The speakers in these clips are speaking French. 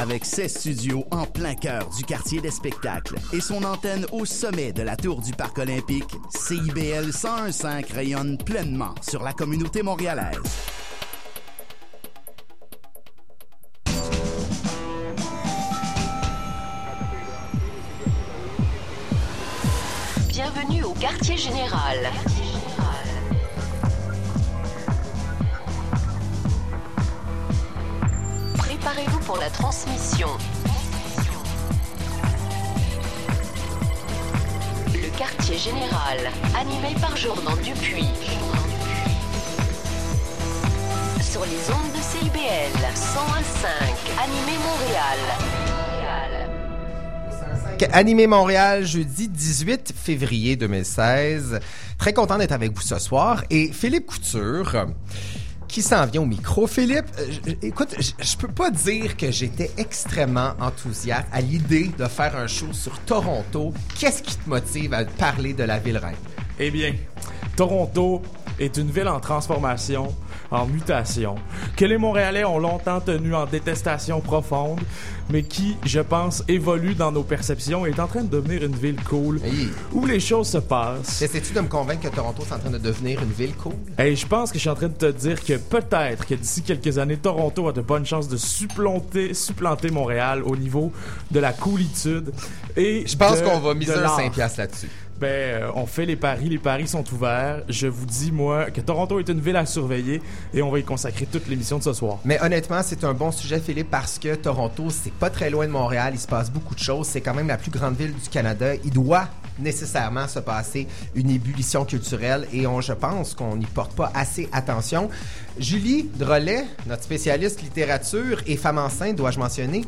Avec ses studios en plein cœur du quartier des spectacles et son antenne au sommet de la tour du Parc olympique, CIBL 1015 rayonne pleinement sur la communauté montréalaise. Bienvenue au quartier général. Pour la transmission. Le quartier général, animé par Jordan Dupuis. Sur les ondes de CIBL 101.5, animé Montréal. Animé Montréal, jeudi 18 février 2016. Très content d'être avec vous ce soir. Et Philippe Couture, qui s'en vient au micro. Philippe, euh, écoute, je peux pas dire que j'étais extrêmement enthousiaste à l'idée de faire un show sur Toronto. Qu'est-ce qui te motive à parler de la ville reine? Eh bien, Toronto est une ville en transformation, en mutation, que les Montréalais ont longtemps tenu en détestation profonde, mais qui, je pense, évolue dans nos perceptions et est en train de devenir une ville cool, Hey. où les choses se passent. Essaies-tu de me convaincre que Toronto est en train de devenir une ville cool? Et je pense que je suis en train de te dire que peut-être que d'ici quelques années, Toronto a de bonnes chances de supplanter, supplanter Montréal au niveau de la coolitude. Et Je pense qu'on va miser un l'art. 5 piastres là-dessus. Ben, euh, on fait les paris, les paris sont ouverts. Je vous dis, moi, que Toronto est une ville à surveiller et on va y consacrer toute l'émission de ce soir. Mais honnêtement, c'est un bon sujet, Philippe, parce que Toronto, c'est pas très loin de Montréal. Il se passe beaucoup de choses. C'est quand même la plus grande ville du Canada. Il doit nécessairement se passer une ébullition culturelle et on, je pense qu'on n'y porte pas assez attention. Julie Drolet, notre spécialiste littérature et femme enceinte, dois-je mentionner,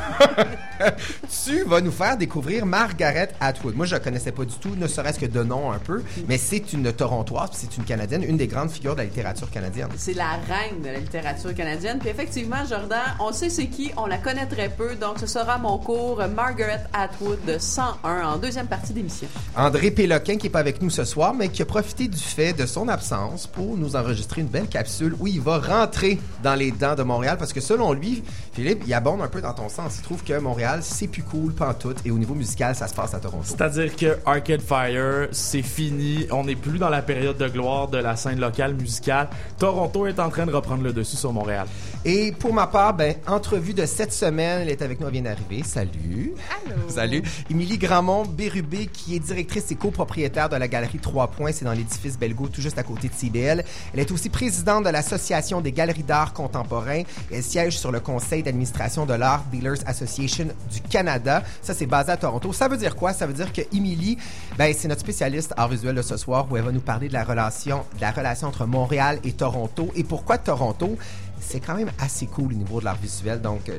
tu vas nous faire découvrir Margaret Atwood. Moi, je la connaissais pas du tout, ne serait-ce que de nom un peu, mais c'est une Torontoise, puis c'est une Canadienne, une des grandes figures de la littérature canadienne. C'est la reine de la littérature canadienne. Puis effectivement, Jordan, on sait c'est qui, on la connaît très peu, donc ce sera mon cours Margaret Atwood de 101 en deuxième partie d'émission. André Péloquin qui est pas avec nous ce soir, mais qui a profité du fait de son absence pour nous enregistrer une belle capsule où il va rentrer dans les dents de Montréal parce que selon lui, Philippe, il abonde un peu dans ton sens. Il trouve que Montréal, c'est plus cool, pantoute, et au niveau musical, ça se passe à Toronto. C'est-à-dire que Arcade Fire, c'est fini. On n'est plus dans la période de gloire de la scène locale musicale. Toronto est en train de reprendre le dessus sur Montréal. Et pour ma part, ben, entrevue de cette semaine, elle est avec nous, elle vient d'arriver. Salut. Allô. Salut. Émilie Gramont Bérubé, qui est directrice et copropriétaire de la galerie Trois Points, c'est dans l'édifice Belgo, tout juste à côté de CBL. Elle est aussi présidente de l'Association des galeries d'art contemporain. Elle siège sur le conseil d'administration de l'Art Dealers Association du Canada. Ça, c'est basé à Toronto. Ça veut dire quoi? Ça veut dire que Émilie, ben, c'est notre spécialiste art visuel de ce soir où elle va nous parler de la relation, de la relation entre Montréal et Toronto. Et pourquoi Toronto? C'est quand même assez cool au niveau de l'art visuel. Donc, euh,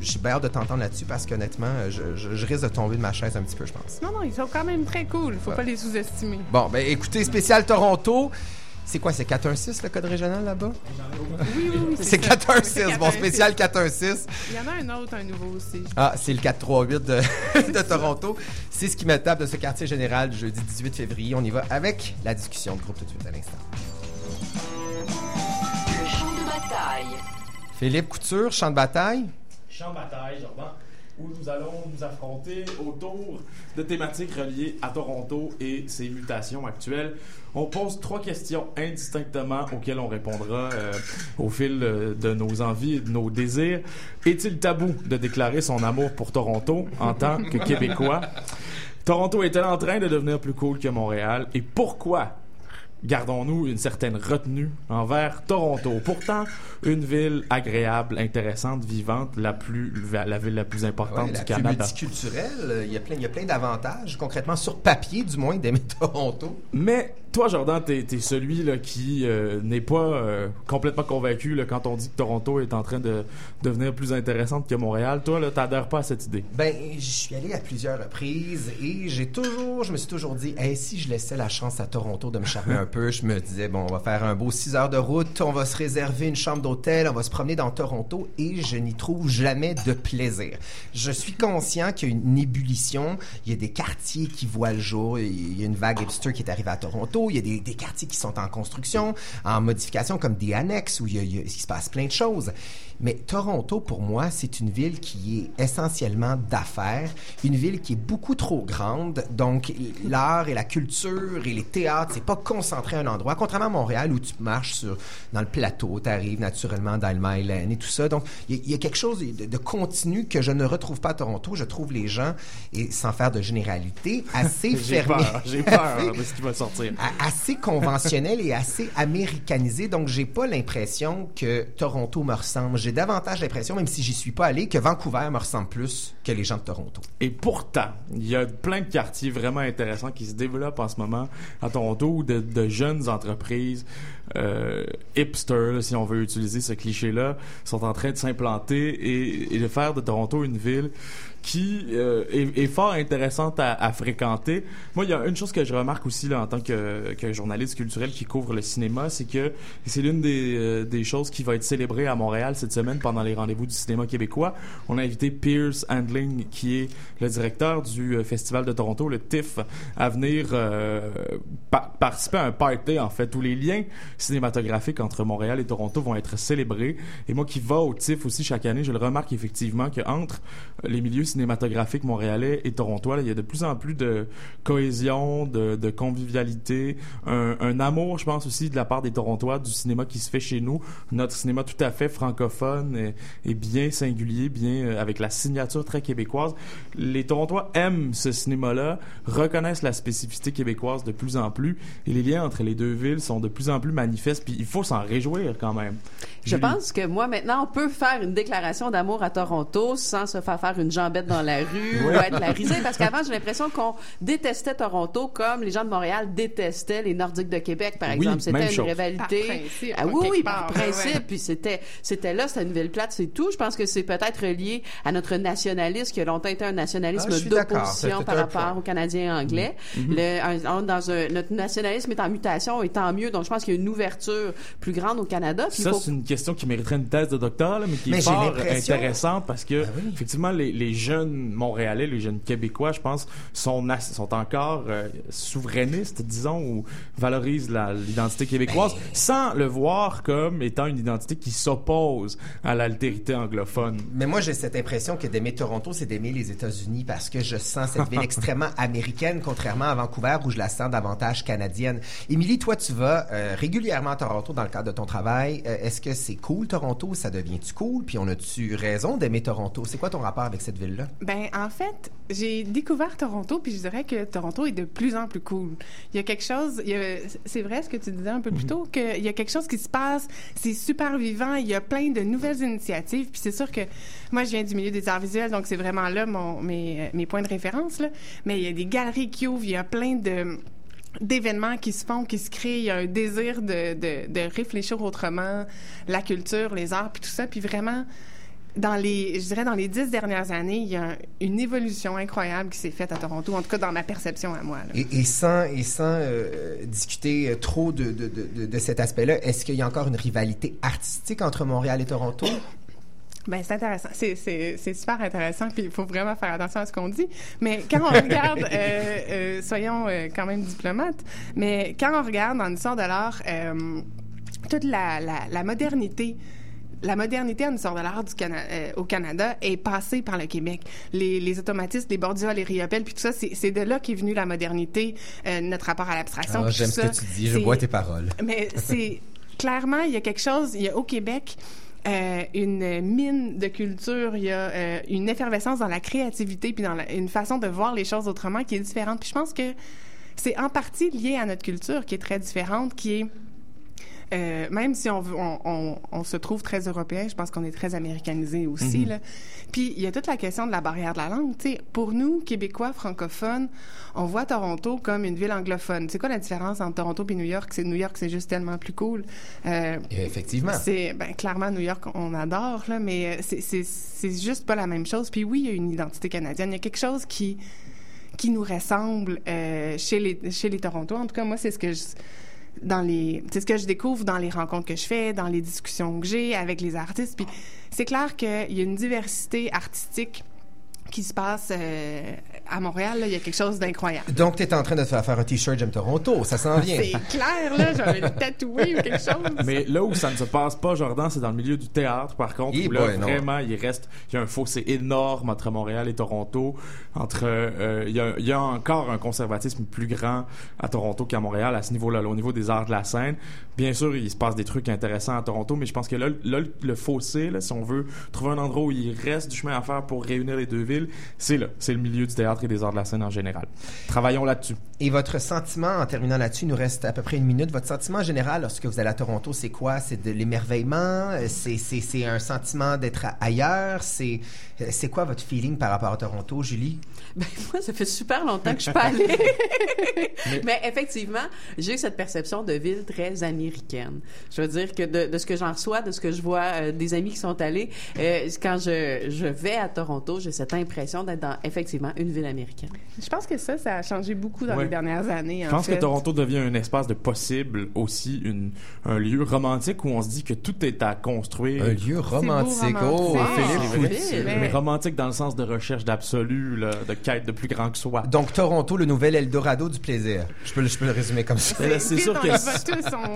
j'ai bien hâte de t'entendre là-dessus parce qu'honnêtement, je, je- je risque de tomber de ma chaise un petit peu, je pense. Non, non, ils sont quand même très cool. Faut Ouais. pas les sous-estimer. Bon, ben écoutez, spécial Toronto. C'est quoi, c'est 416 le code régional là-bas? Oui, oui, oui. C'est ça. 416, bon, 416. spécial 416. Il y en a un autre, un nouveau aussi. Ah, c'est le 438 de, de Toronto. C'est ce qui me tape de ce quartier général du jeudi 18 février. On y va avec la discussion de groupe tout de suite à l'instant. Le champ de bataille. Philippe Couture, champ de bataille. Champ de bataille, Jordan, où nous allons nous affronter autour de thématiques reliées à Toronto et ses mutations actuelles. On pose trois questions indistinctement auxquelles on répondra euh, au fil euh, de nos envies et de nos désirs. Est-il tabou de déclarer son amour pour Toronto en tant que Québécois? Toronto est-elle en train de devenir plus cool que Montréal? Et pourquoi gardons-nous une certaine retenue envers Toronto. Pourtant, une ville agréable, intéressante, vivante, la plus la ville la plus importante Ouais, la du plus Canada. multiculturelle. Il y a plein, il y a plein d'avantages, concrètement sur papier du moins, d'aimer Toronto. Mais toi, Jordan, t'es es celui là, qui euh, n'est pas euh, complètement convaincu quand on dit que Toronto est en train de devenir plus intéressante que Montréal. Toi, là, t'adhères pas à cette idée? Ben, je suis allé à plusieurs reprises et j'ai toujours, je me suis toujours dit, si je laissais la chance à Toronto de me charmer un peu, je me disais, bon, on va faire un beau 6 heures de route, on va se réserver une chambre d'hôtel, on va se promener dans Toronto et je n'y trouve jamais de plaisir. Je suis conscient qu'il y a une ébullition, il y a des quartiers qui voient le jour, il y a une vague hipster qui est arrivée à Toronto, il y a des, des quartiers qui sont en construction, en modification comme des annexes où il, y a- il y a- il se passe plein de choses. Mais Toronto, pour moi, c'est une ville qui est essentiellement d'affaires, une ville qui est beaucoup trop grande. Donc, l'art et la culture et les théâtres, c'est pas concentré à un endroit. Contrairement à Montréal, où tu marches sur, dans le plateau, tu arrives naturellement dans le Myland et tout ça. Donc, il y, a- il y a quelque chose de, de continu que je ne retrouve pas à Toronto. Je trouve les gens, et sans faire de généralité, assez J'ai fermés. peur, j'ai peur de ce qui va sortir. Assez conventionnel et assez américanisé. Donc, j'ai pas l'impression que Toronto me ressemble. J'ai davantage l'impression, même si j'y suis pas allé, que Vancouver me ressemble plus que les gens de Toronto. Et pourtant, il y a plein de quartiers vraiment intéressants qui se développent en ce moment à Toronto de, de jeunes entreprises euh, hipsters, là, si on veut utiliser ce cliché-là, sont en train de s'implanter et, de faire de Toronto une ville qui euh, est, fort intéressante à, fréquenter. Moi, il y a une chose que je remarque aussi en tant que, journaliste culturel qui couvre le cinéma, c'est que c'est l'une des, euh, des choses qui va être célébrée à Montréal cette semaine pendant les rendez-vous du cinéma québécois. On a invité Pierce Handling, qui est le directeur du Festival de Toronto, le TIFF, à venir pa- participer à un party, en fait, où les liens cinématographiques entre Montréal et Toronto vont être célébrés. Et moi qui va au TIFF aussi chaque année, je le remarque effectivement qu'entre les milieux cinématographiques montréalais et torontois, il y a de plus en plus de cohésion, de, convivialité, un, amour, je pense aussi, de la part des Torontois du cinéma qui se fait chez nous. Notre cinéma tout à fait francophone et, et bien singulier, bien euh, avec la signature très québécoise. Les Torontois aiment ce cinéma-là, reconnaissent la spécificité québécoise de plus en plus, et les liens entre les deux villes sont de plus en plus manifestes. Puis il faut s'en réjouir quand même. Je pense que moi, maintenant, on peut faire une déclaration d'amour à Toronto sans se faire faire une jambette dans la rue ou être la risée. Parce qu'avant, j'ai l'impression qu'on détestait Toronto comme les gens de Montréal détestaient les Nordiques de Québec, par Oui, exemple. C'était une chose. rivalité. Par principe, Ah oui, oui, par principe. ouais. Puis c'était, c'était là, c'était une ville plate, c'est tout. Je pense que c'est peut-être lié à notre nationalisme, qui a longtemps été un nationalisme Ah, d'opposition par rapport point. aux Canadiens anglais. Le- un- un- dans un, notre nationalisme est en mutation et tant mieux. Donc, je pense qu'il y a une ouverture plus grande au Canada. Puis Ça, faut- c'est une question qui mériterait une thèse de docteur, là, mais qui Mais est fort intéressante parce que, Ah oui. effectivement, les, les jeunes Montréalais, les jeunes Québécois, je pense, sont, sont encore euh, souverainistes, disons, ou valorisent la- l'identité québécoise Ben. sans le voir comme étant une identité qui s'oppose à l'altérité anglophone. Mais moi, j'ai cette impression que d'aimer Toronto, c'est d'aimer les États-Unis parce que je sens cette ville extrêmement américaine, contrairement à Vancouver où je la sens davantage canadienne. Émilie, toi, tu vas euh, régulièrement à Toronto dans le cadre de ton travail. Euh, Est-ce que c'est cool, Toronto? Ça devient-tu cool? Puis on a-tu raison d'aimer Toronto? C'est quoi ton rapport avec cette ville-là? Ben, en fait, j'ai découvert Toronto, puis je dirais que Toronto est de plus en plus cool. Il y a quelque chose, c'est vrai ce que tu disais un peu plus tôt, qu'il y a quelque chose qui se passe, c'est super vivant, il y a plein de nouvelles initiatives, puis c'est sûr que moi, je viens du milieu des arts visuels, donc c'est vraiment là mon, mes, mes points de référence, là. Mais il y a des galeries qui ouvrent, il y a plein de d'événements qui se font, qui se créent, il y a un désir de, de, de réfléchir autrement, la culture, les arts, puis tout ça, puis vraiment, dans les, je dirais dans les dix dernières années, il y a une évolution incroyable qui s'est faite à Toronto, en tout cas dans ma perception à moi. Et, sans, et sans euh, discuter euh, trop de, de, de- de cet aspect-là, est-ce qu'il y a encore une rivalité artistique entre Montréal et Toronto? Ben, c'est intéressant. C'est, c'est, c'est super intéressant, puis il faut vraiment faire attention à ce qu'on dit. Mais quand on regarde, euh, euh, soyons euh, quand même diplomates, mais quand on regarde dans l'histoire de l'art, toute la, la, la modernité la modernité en histoire de l'art du Cana- au Canada est passée par le Québec. Les, les automatistes, les Bordias, les Riopelle, puis tout ça, c'est, de là qu'est venue la modernité, notre rapport à l'abstraction. Ah, J'aime ce que tu dis, je bois tes paroles. mais c'est clairement, il y a quelque chose, il y a au Québec euh, une mine de culture, il y a euh, une effervescence dans la créativité, puis dans la- une façon de voir les choses autrement qui est différente. Puis je pense que c'est en partie lié à notre culture qui est très différente, qui est euh, même si on, veut- on, on, on se trouve très européen, je pense qu'on est très américanisé aussi. là. Puis il y a toute la question de la barrière de la langue. Pour nous, Québécois, francophones, on voit Toronto comme une ville anglophone. C'est quoi la différence entre Toronto et New York? C'est New York, c'est juste tellement plus cool. Euh, Effectivement. c'est ben, clairement New York, on adore là, mais euh, c'est juste pas la même chose. Puis oui, il y a une identité canadienne. Il y a quelque chose qui qui nous ressemble euh, chez les chez les Toronto. En tout cas, moi, c'est ce que je dans les c'est ce que je découvre dans les rencontres que je fais, dans les discussions que j'ai avec les artistes. Puis c'est clair qu'il y a une diversité artistique qui se passe euh, à Montréal, là, il y a quelque chose d'incroyable. Donc, tu es en train de te faire faire un T-shirt J'aime Toronto. Ça s'en vient. C'est clair, là, j'avais le tatoué ou quelque chose. Mais là où ça ne se passe pas, Jordan, c'est dans le milieu du théâtre, par contre, Eh où là, boy, non. vraiment, il reste, il y a un fossé énorme entre Montréal et Toronto. Entre, euh, il, y a, il y a encore un conservatisme plus grand à Toronto qu'à Montréal à ce niveau-là, là, au niveau des arts de la scène. Bien sûr, il se passe des trucs intéressants à Toronto, mais je pense que là, là, le fossé, là, si on veut trouver un endroit où il reste du chemin à faire pour réunir les deux villes, c'est là, c'est le milieu du théâtre et des arts de la scène en général. Travaillons là-dessus. Et votre sentiment, en terminant là-dessus, il nous reste à peu près une minute. Votre sentiment général lorsque vous allez à Toronto, c'est quoi? C'est de l'émerveillement? C'est, un sentiment d'être a- ailleurs? C'est, quoi votre feeling par rapport à Toronto, Julie? Ben, moi, ça fait super longtemps que je suis pas allée. Mais effectivement, j'ai cette perception de ville très américaine. Je veux dire que de, de ce que j'en reçois, de ce que je vois euh, des amis qui sont allés, euh, quand je, je vais à Toronto, j'ai cette impression d'être dans effectivement une ville américaine. Je pense que ça, ça a changé beaucoup dans Ouais. les dernières années. Je en pense fait. que Toronto devient un espace de possible, aussi une, un lieu romantique où on se dit que tout est à construire. Un lieu romantique. beau, Oh, romantique. Philippe Ah, Foutu. c'est vrai. Mais romantique dans le sens de recherche d'absolu, de quête de plus grand que soi. Donc, Toronto, le nouvel Eldorado du plaisir. Je peux, le- je peux le résumer comme ça. C'est sûr que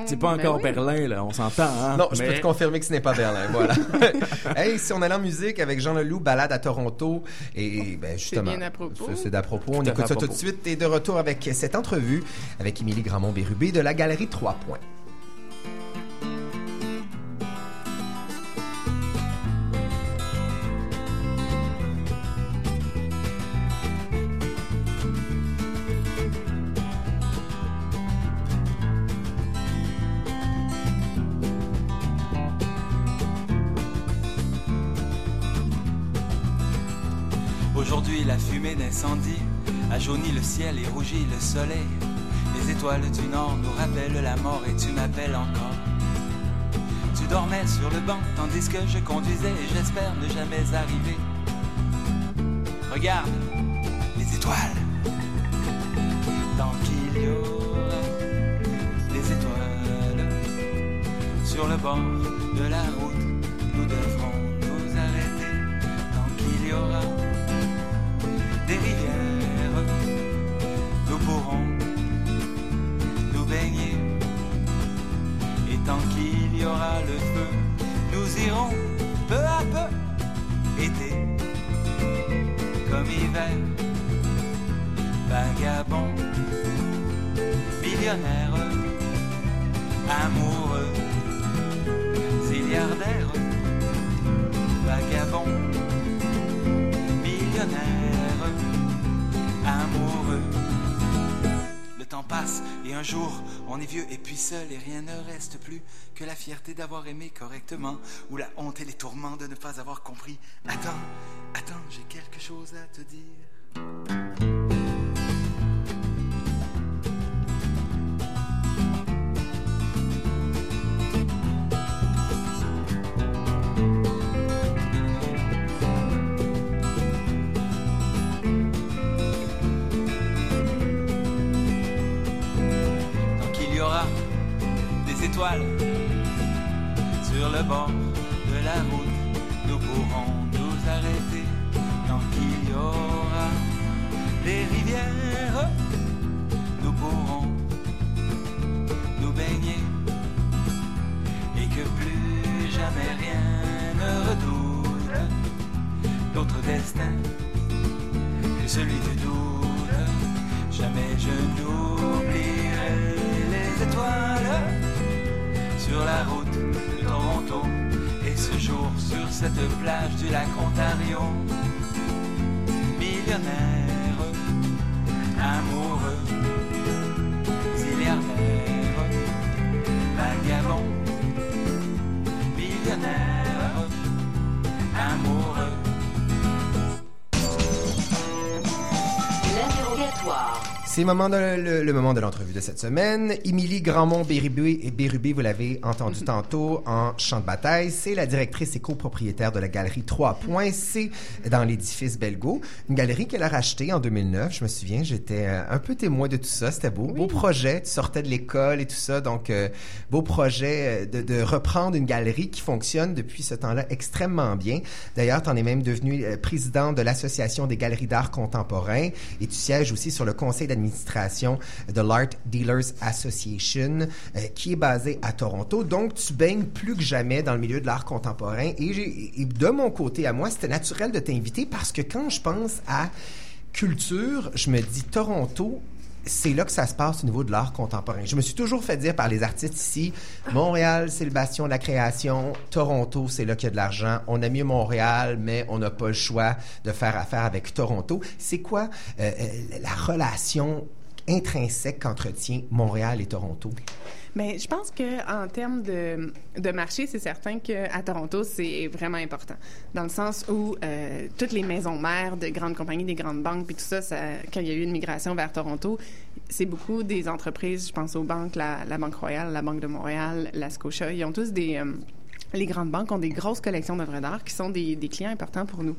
c'est pas Ben encore oui. Berlin, là, on s'entend. Hein? Non, je peux te confirmer que ce n'est pas Berlin. Voilà. hey, si on allait en musique avec Jean Leloup, balade à Toronto, et ben justement, bien à propos. c'est- d'à propos. On écoute ça tout de suite et de retour avec cette entrevue avec Émilie Gramont-Bérubé de la Galerie 3 Points. A jauni le ciel et rougi le soleil. Les étoiles du nord nous rappellent la mort et tu m'appelles encore. Tu dormais sur le banc tandis que je conduisais et j'espère ne jamais arriver. Regarde les étoiles. Tant qu'il y aura des étoiles sur le bord de la route, peu à peu, été comme hiver, vagabond, millionnaire, amoureux, zilliardaire, vagabond millionnaire, amoureux. Le temps passe et un jour on est vieux et puis seul et rien ne reste plus que la fierté d'avoir aimé correctement ou la honte et les tourments de ne pas avoir compris. Attends, attends, j'ai quelque chose à te dire. Sur C'est le moment de, le, le moment de l'entrevue de cette semaine. Émilie Grandmont-Bérubé, et Bérubé, vous l'avez entendu tantôt en champ de bataille, c'est la directrice et copropriétaire de la galerie 3 Points C dans l'édifice Belgo. Une galerie qu'elle a rachetée en 2009. Je me souviens, j'étais euh, un peu témoin de tout ça. C'était beau. Beau projet. Tu sortais de l'école et tout ça. Donc, euh, beau projet euh, de, de reprendre une galerie qui fonctionne depuis ce temps-là extrêmement bien. D'ailleurs, tu en es même devenu euh, président de l'Association des galeries d'art contemporain et tu sièges aussi sur le conseil d'administration de l'Art Dealers Association euh, qui est basé à Toronto. Donc, tu baignes plus que jamais dans le milieu de l'art contemporain et, et de mon côté à moi, c'était naturel de t'inviter parce que quand je pense à culture, je me dis Toronto, c'est là que ça se passe au niveau de l'art contemporain. Je me suis toujours fait dire par les artistes ici, Montréal, c'est le bastion de la création, Toronto, c'est là qu'il y a de l'argent. On a mieux Montréal, mais on n'a pas le choix de faire affaire avec Toronto. C'est quoi euh, euh, la relation intrinsèque qu'entretient Montréal et Toronto? Mais je pense que en termes de, marché, c'est certain qu'à Toronto, c'est vraiment important. Dans le sens où euh, toutes les maisons mères de grandes compagnies, des grandes banques, puis tout ça, ça, quand il y a eu une migration vers Toronto, c'est beaucoup des entreprises, je pense aux banques, la, Banque Royale, la Banque de Montréal, la Scotia, ils ont tous des... euh, les grandes banques ont des grosses collections d'œuvres d'art qui sont des clients importants pour nous.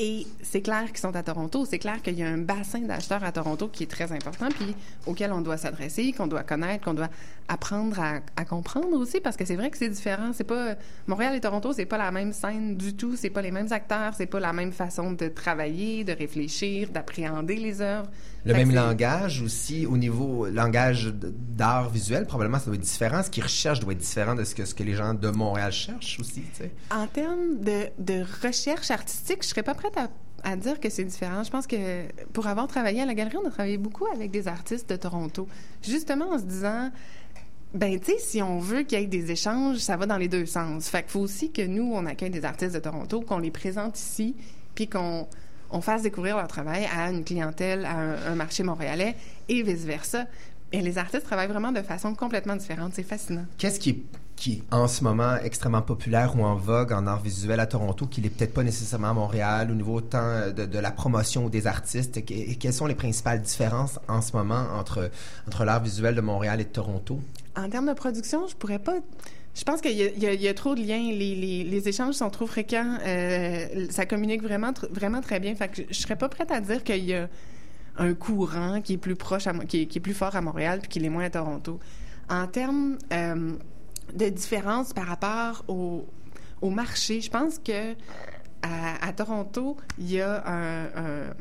Et c'est clair qu'ils sont à Toronto. C'est clair qu'il y a un bassin d'acheteurs à Toronto qui est très important, puis auquel on doit s'adresser, qu'on doit connaître, qu'on doit apprendre à, comprendre aussi, parce que c'est vrai que c'est différent. C'est pas Montréal et Toronto, c'est pas la même scène du tout. C'est pas les mêmes acteurs, c'est pas la même façon de travailler, de réfléchir, d'appréhender les œuvres. Le Fait même langage aussi au niveau langage d'art visuel, probablement ça doit être différent. Ce qu'ils recherchent doit être différent de ce que, ce que les gens de Montréal cherchent aussi. tu sais. En termes de, de recherche artistique, je serais pas prête à, à dire que c'est différent. Je pense que pour avoir travaillé à la galerie, on a travaillé beaucoup avec des artistes de Toronto. Justement en se disant, ben, tu sais, si on veut qu'il y ait des échanges, ça va dans les deux sens. Fait qu'il faut aussi que nous, on accueille des artistes de Toronto, qu'on les présente ici, puis qu'on on fasse découvrir leur travail à une clientèle, à un, un marché montréalais et vice-versa. Et les artistes travaillent vraiment de façon complètement différente. C'est fascinant. Qu'est-ce qui est, qui est en ce moment extrêmement populaire ou en vogue en art visuel à Toronto, qui n'est peut-être pas nécessairement à Montréal, au niveau tant de, de la promotion des artistes? Et quelles sont les principales différences en ce moment entre, entre l'art visuel de Montréal et de Toronto? En termes de production, je pourrais pas. Je pense qu'il y, a- trop de liens. Les, échanges sont trop fréquents. Euh, ça communique vraiment, vraiment très bien. Fait que je, je serais pas prête à dire qu'il y a un courant qui est plus proche, à qui, est, qui est plus fort à Montréal puis qui l'est moins à Toronto. En termes euh, de différence par rapport au, marché, je pense que à, Toronto, il y a un-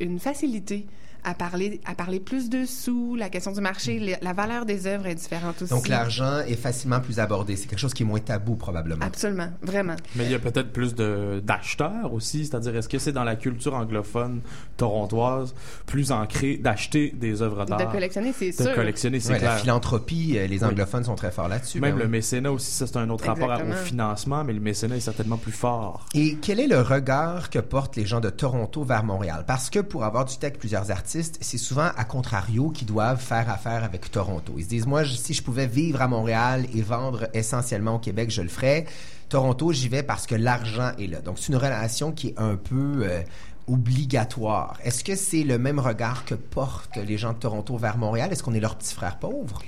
une facilité à parler, à parler plus de sous, la question du marché, la, la valeur des œuvres est différente aussi. Donc, l'argent est facilement plus abordé. C'est quelque chose qui est moins tabou, probablement. Absolument, vraiment. Mais il y a peut-être plus de d'acheteurs aussi, c'est-à-dire est-ce que c'est dans la culture anglophone torontoise plus ancré d'acheter des œuvres d'art, De collectionner, c'est de sûr. collectionner, c'est Ouais, la philanthropie, euh, les Oui. anglophones sont très forts là-dessus. Même ben le oui. mécénat aussi, ça c'est un autre rapport à- au Exactement. financement, mais le mécénat est certainement plus fort. Et quel est le regard que portent les gens de Toronto vers Montréal? Parce que pour avoir du texte plusieurs artistes, c'est souvent à contrario qui doivent faire affaire avec Toronto. Ils se disent, moi, je- si je pouvais vivre à Montréal et vendre essentiellement au Québec, je le ferais. Toronto, j'y vais parce que l'argent est là. Donc, c'est une relation qui est un peu euh, obligatoire. Est-ce que c'est le même regard que portent les gens de Toronto vers Montréal? Est-ce qu'on est leur petit frère pauvre?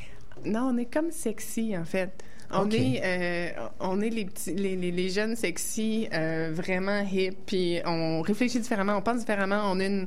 Non, on est comme sexy, en fait. On est, euh, on est les petits, les, les, les jeunes sexy, euh, vraiment hip, puis on réfléchit différemment, on pense différemment, on a une,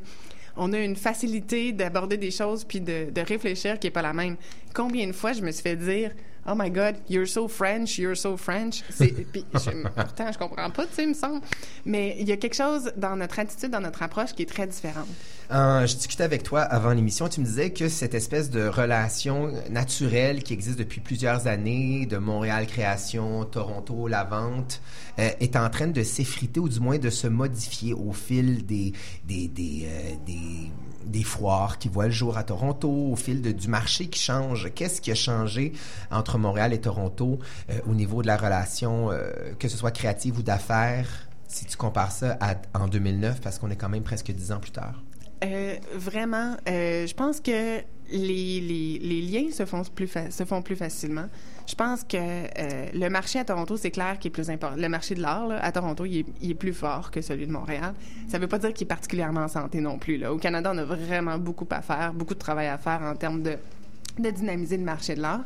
on a une facilité d'aborder des choses puis de, de réfléchir qui est pas la même. Combien de fois je me suis fait dire Oh my God, you're so French, you're so French. Puis je- pourtant, je comprends pas, tu sais, il me semble. Mais il y a quelque chose dans notre attitude, dans notre approche qui est très différente. Je discutais avec toi avant l'émission, tu me disais que cette espèce de relation naturelle qui existe depuis plusieurs années, de Montréal Création, Toronto, la vente, euh, est en train de s'effriter ou du moins de se modifier au fil des, des, des, euh, des, des foires qui voient le jour à Toronto, au fil du marché qui change. Qu'est-ce qui a changé entre Montréal et Toronto euh, au niveau de la relation, que ce soit créative ou d'affaires, si tu compares ça en 2009, parce qu'on est quand même presque dix ans plus tard? Euh, vraiment, euh, je pense que les, liens se font plus se font plus facilement. Je pense que euh, le marché à Toronto, c'est clair qu'il est plus important. Le marché de l'art à Toronto, il est, plus fort que celui de Montréal. Ça veut pas dire qu'il est particulièrement en santé non plus. Au Canada, on a vraiment beaucoup à faire, beaucoup de travail à faire en termes de, dynamiser le marché de l'art.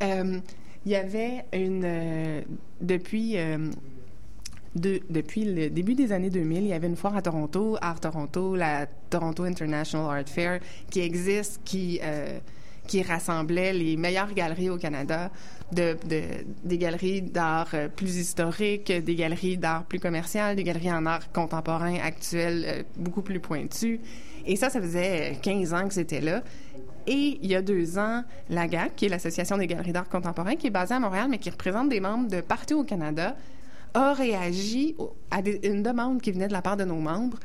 Il y avait une depuis de- depuis le début des années 2000, il y avait une foire à Toronto, Art Toronto, la Toronto International Art Fair, qui existe, qui, euh, qui rassemblait les meilleures galeries au Canada, de, de- des galeries d'art euh, plus historiques, des galeries d'art plus commerciales, des galeries en art contemporain, actuel, euh, beaucoup plus pointues. Et ça, ça faisait 15 ans que c'était là. Et il y a deux ans, la GAC, qui est l'Association des galeries d'art contemporain, qui est basée à Montréal, mais qui représente des membres de partout au Canada, a réagi à une demande qui venait de la part de nos membres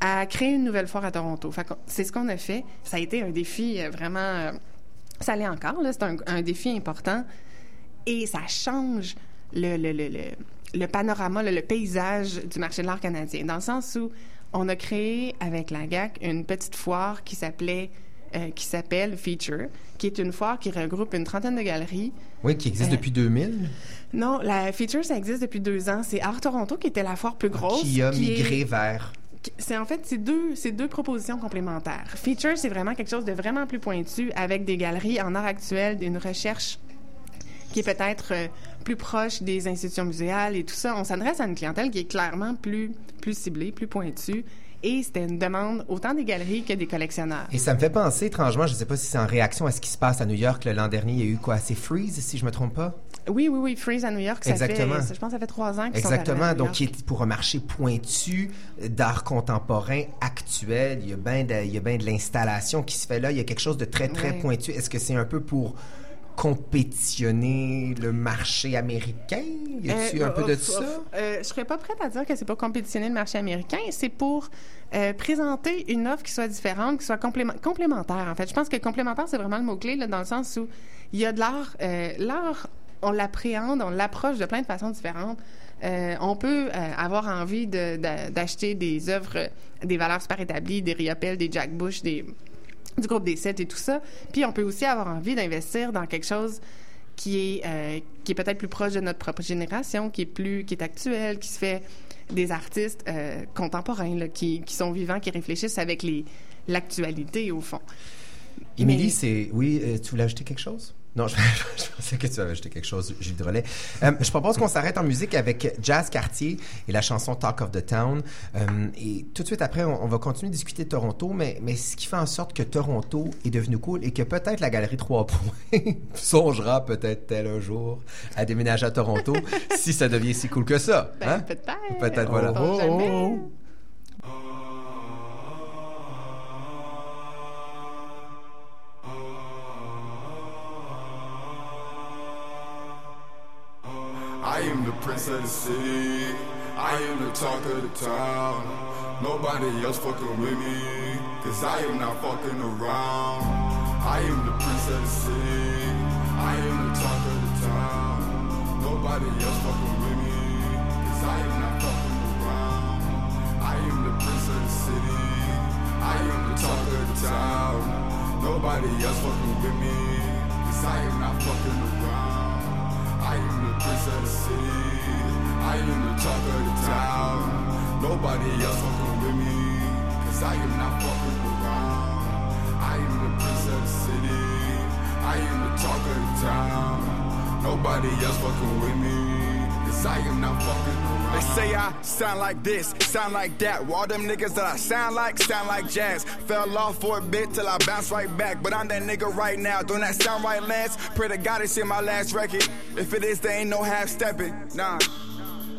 à créer une nouvelle foire à Toronto. C'est ce qu'on a fait. Ça a été un défi euh, vraiment... euh, ça l'est encore. C'est un, défi important. Et ça change le panorama, le, le paysage du marché de l'art canadien, dans le sens où on a créé avec la GAC une petite foire qui s'appelait euh, qui s'appelle Feature, qui est une foire qui regroupe une trentaine de galeries. Oui, qui existe Euh, depuis 2000, Non, la Feature, ça existe depuis deux ans. C'est Art Toronto qui était la foire plus grosse. qui a migré vers... c'est en fait c'est deux c'est deux propositions complémentaires. Feature c'est vraiment quelque chose de vraiment plus pointu avec des galeries en art actuel, une recherche qui est peut-être euh, plus proche des institutions muséales et tout ça. On s'adresse à une clientèle qui est clairement plus plus ciblée, plus pointue. Et c'était une demande autant des galeries que des collectionneurs. Et ça me fait penser, étrangement, je ne sais pas si c'est en réaction à ce qui se passe à New York le l'an dernier, il y a eu quoi? C'est Freeze, si je me trompe pas? Oui, oui, oui. Freeze à New York, ça Exactement. fait, je pense, que ça fait trois ans qu'ils sont Exactement. arrivés à Donc, qui est pour un marché pointu d'art contemporain actuel. Il y a bien de, il y a bien de l'installation qui se fait là. Il y a quelque chose de très, très pointu. Est-ce que c'est un peu pour compétitionner le marché américain? Y a-tu Euh, un peu de ça? euh, je serais pas prête à dire que c'est pour compétitionner le marché américain, c'est pour euh, présenter une offre qui soit différente, qui soit complément- complémentaire. En fait, je pense que complémentaire c'est vraiment le mot clé là, dans le sens où il y a de l'art. l'art, on l'appréhende, on l'approche de plein de façons différentes. Euh, on peut euh, avoir envie de- de- d'acheter des œuvres, des valeurs super établies, des Riopelle, des Jack Bush, des du groupe des sept et tout ça. Puis on peut aussi avoir envie d'investir dans quelque chose qui est euh, qui est peut-être plus proche de notre propre génération, qui est plus qui est actuel, qui se fait des artistes euh, contemporains là, qui, qui sont vivants, qui réfléchissent avec les l'actualité au fond. Émilie, Mais- c'est. Oui, euh, tu voulais ajouter quelque chose? Non, je, je pensais que tu avais ajouté quelque chose, Gilles Drolet. Euh, je propose qu'on s'arrête en musique avec Jazz Cartier et la chanson Talk of the Town. Euh, et tout de suite après, on, on va continuer de discuter de Toronto, mais, mais ce qui fait en sorte que Toronto est devenu cool et que peut-être la Galerie 3 points songera peut-être tel un jour à déménager à Toronto si ça devient si cool que ça. Ben, hein? peut-être. Peut-être, voilà. On sait jamais. I am the prince of the city. I am the talk of the town. Nobody else fucking with me. Cause I am not fucking around. I am the prince of the city. I am the talk of the town. Nobody else fucking with me. Cause I am not fucking around. I am the prince of the city. I am the talk of the town. Nobody else fucking with me. Cause I am not fucking around. Prince of the city. I am the talk of the town. Nobody else fucking with me. Cause I am not fucking around. I am the prince of the city. I am the talk of the town. Nobody else fucking with me. Cause I am not fucking around. They say I sound like this, sound like that. Well, all them niggas that I sound like, sound like jazz. Fell off for a bit till I bounce right back. But I'm that nigga right now, Don't that sound right, Lance. Pray to God it's in my last record. If it is, there ain't no half stepping. Nah.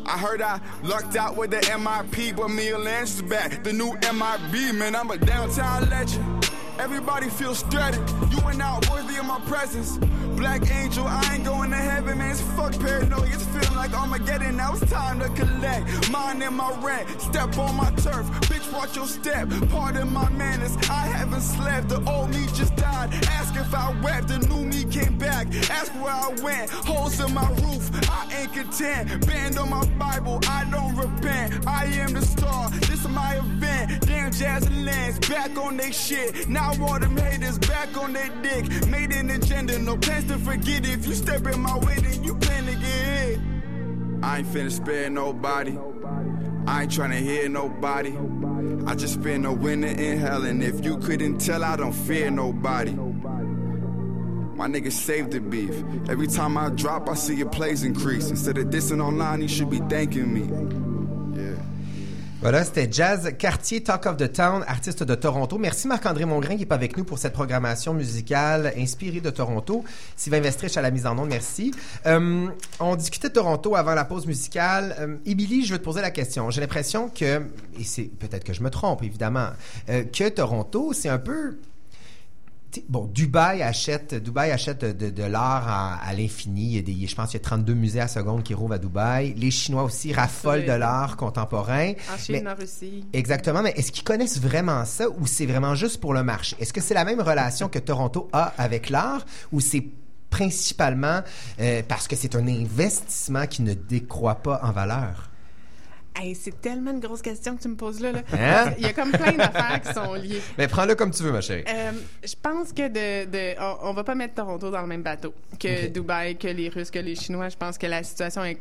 I heard I lucked out with the MIP, but me and Lance is back. The new MIB, man, I'm a downtown legend. Everybody feels strategic. You are not worthy of my presence. Black angel, I ain't going to heaven, man. It's fuck paranoia. It's feeling like Armageddon. Now it's time to collect. Mine and my rent. Step on my turf. Bitch, watch your step. Pardon my manners. I haven't slept. The old me just died. Ask if I wept. The new me came back. Ask where I went. Holes in my roof. I ain't content. Band on my Bible. I don't repent. I am the star. This is my event. Damn jazz and back on they shit. Now all them haters back on their dick. Made an agenda, no plans to forget it. If you step in my way, then you plan to get hit. I ain't finna spare nobody. I ain't tryna hear nobody. I just spend a winter in hell, and if you couldn't tell, I don't fear nobody. My niggas saved the beef. Every time I drop, I see your plays increase. Instead of dissing online, you should be thanking me. Voilà, c'était Jazz Cartier, Talk of the Town, artiste de Toronto. Merci Marc-André Mongrain qui est avec nous pour cette programmation musicale inspirée de Toronto. Sylvain Vestrich à la mise en onde, merci. Euh, on discutait de Toronto avant la pause musicale. Euh, je veux te poser la question. J'ai l'impression que, et c'est peut-être que je me trompe évidemment, euh, que Toronto, c'est un peu Bon, Dubaï achète, Dubaï achète de, l'art à, à l'infini. Je pense qu'il y a 32 musées à seconde qui rouvrent à Dubaï. Les Chinois aussi raffolent de l'art contemporain. En Chine, Mais- en Russie. Exactement, mais est-ce qu'ils connaissent vraiment ça ou c'est vraiment juste pour le marché? Est-ce que c'est la même relation que Toronto a avec l'art ou c'est principalement euh, parce que c'est un investissement qui ne décroît pas en valeur? Hey, c'est tellement une grosse question que tu me poses là. là. Hein? Il y a comme plein d'affaires qui sont liées. Mais prends-le comme tu veux, ma chérie. Euh, je pense que de, de on, on va pas mettre Toronto dans le même bateau que. Dubaï, que les Russes, que les Chinois. Je pense que la situation est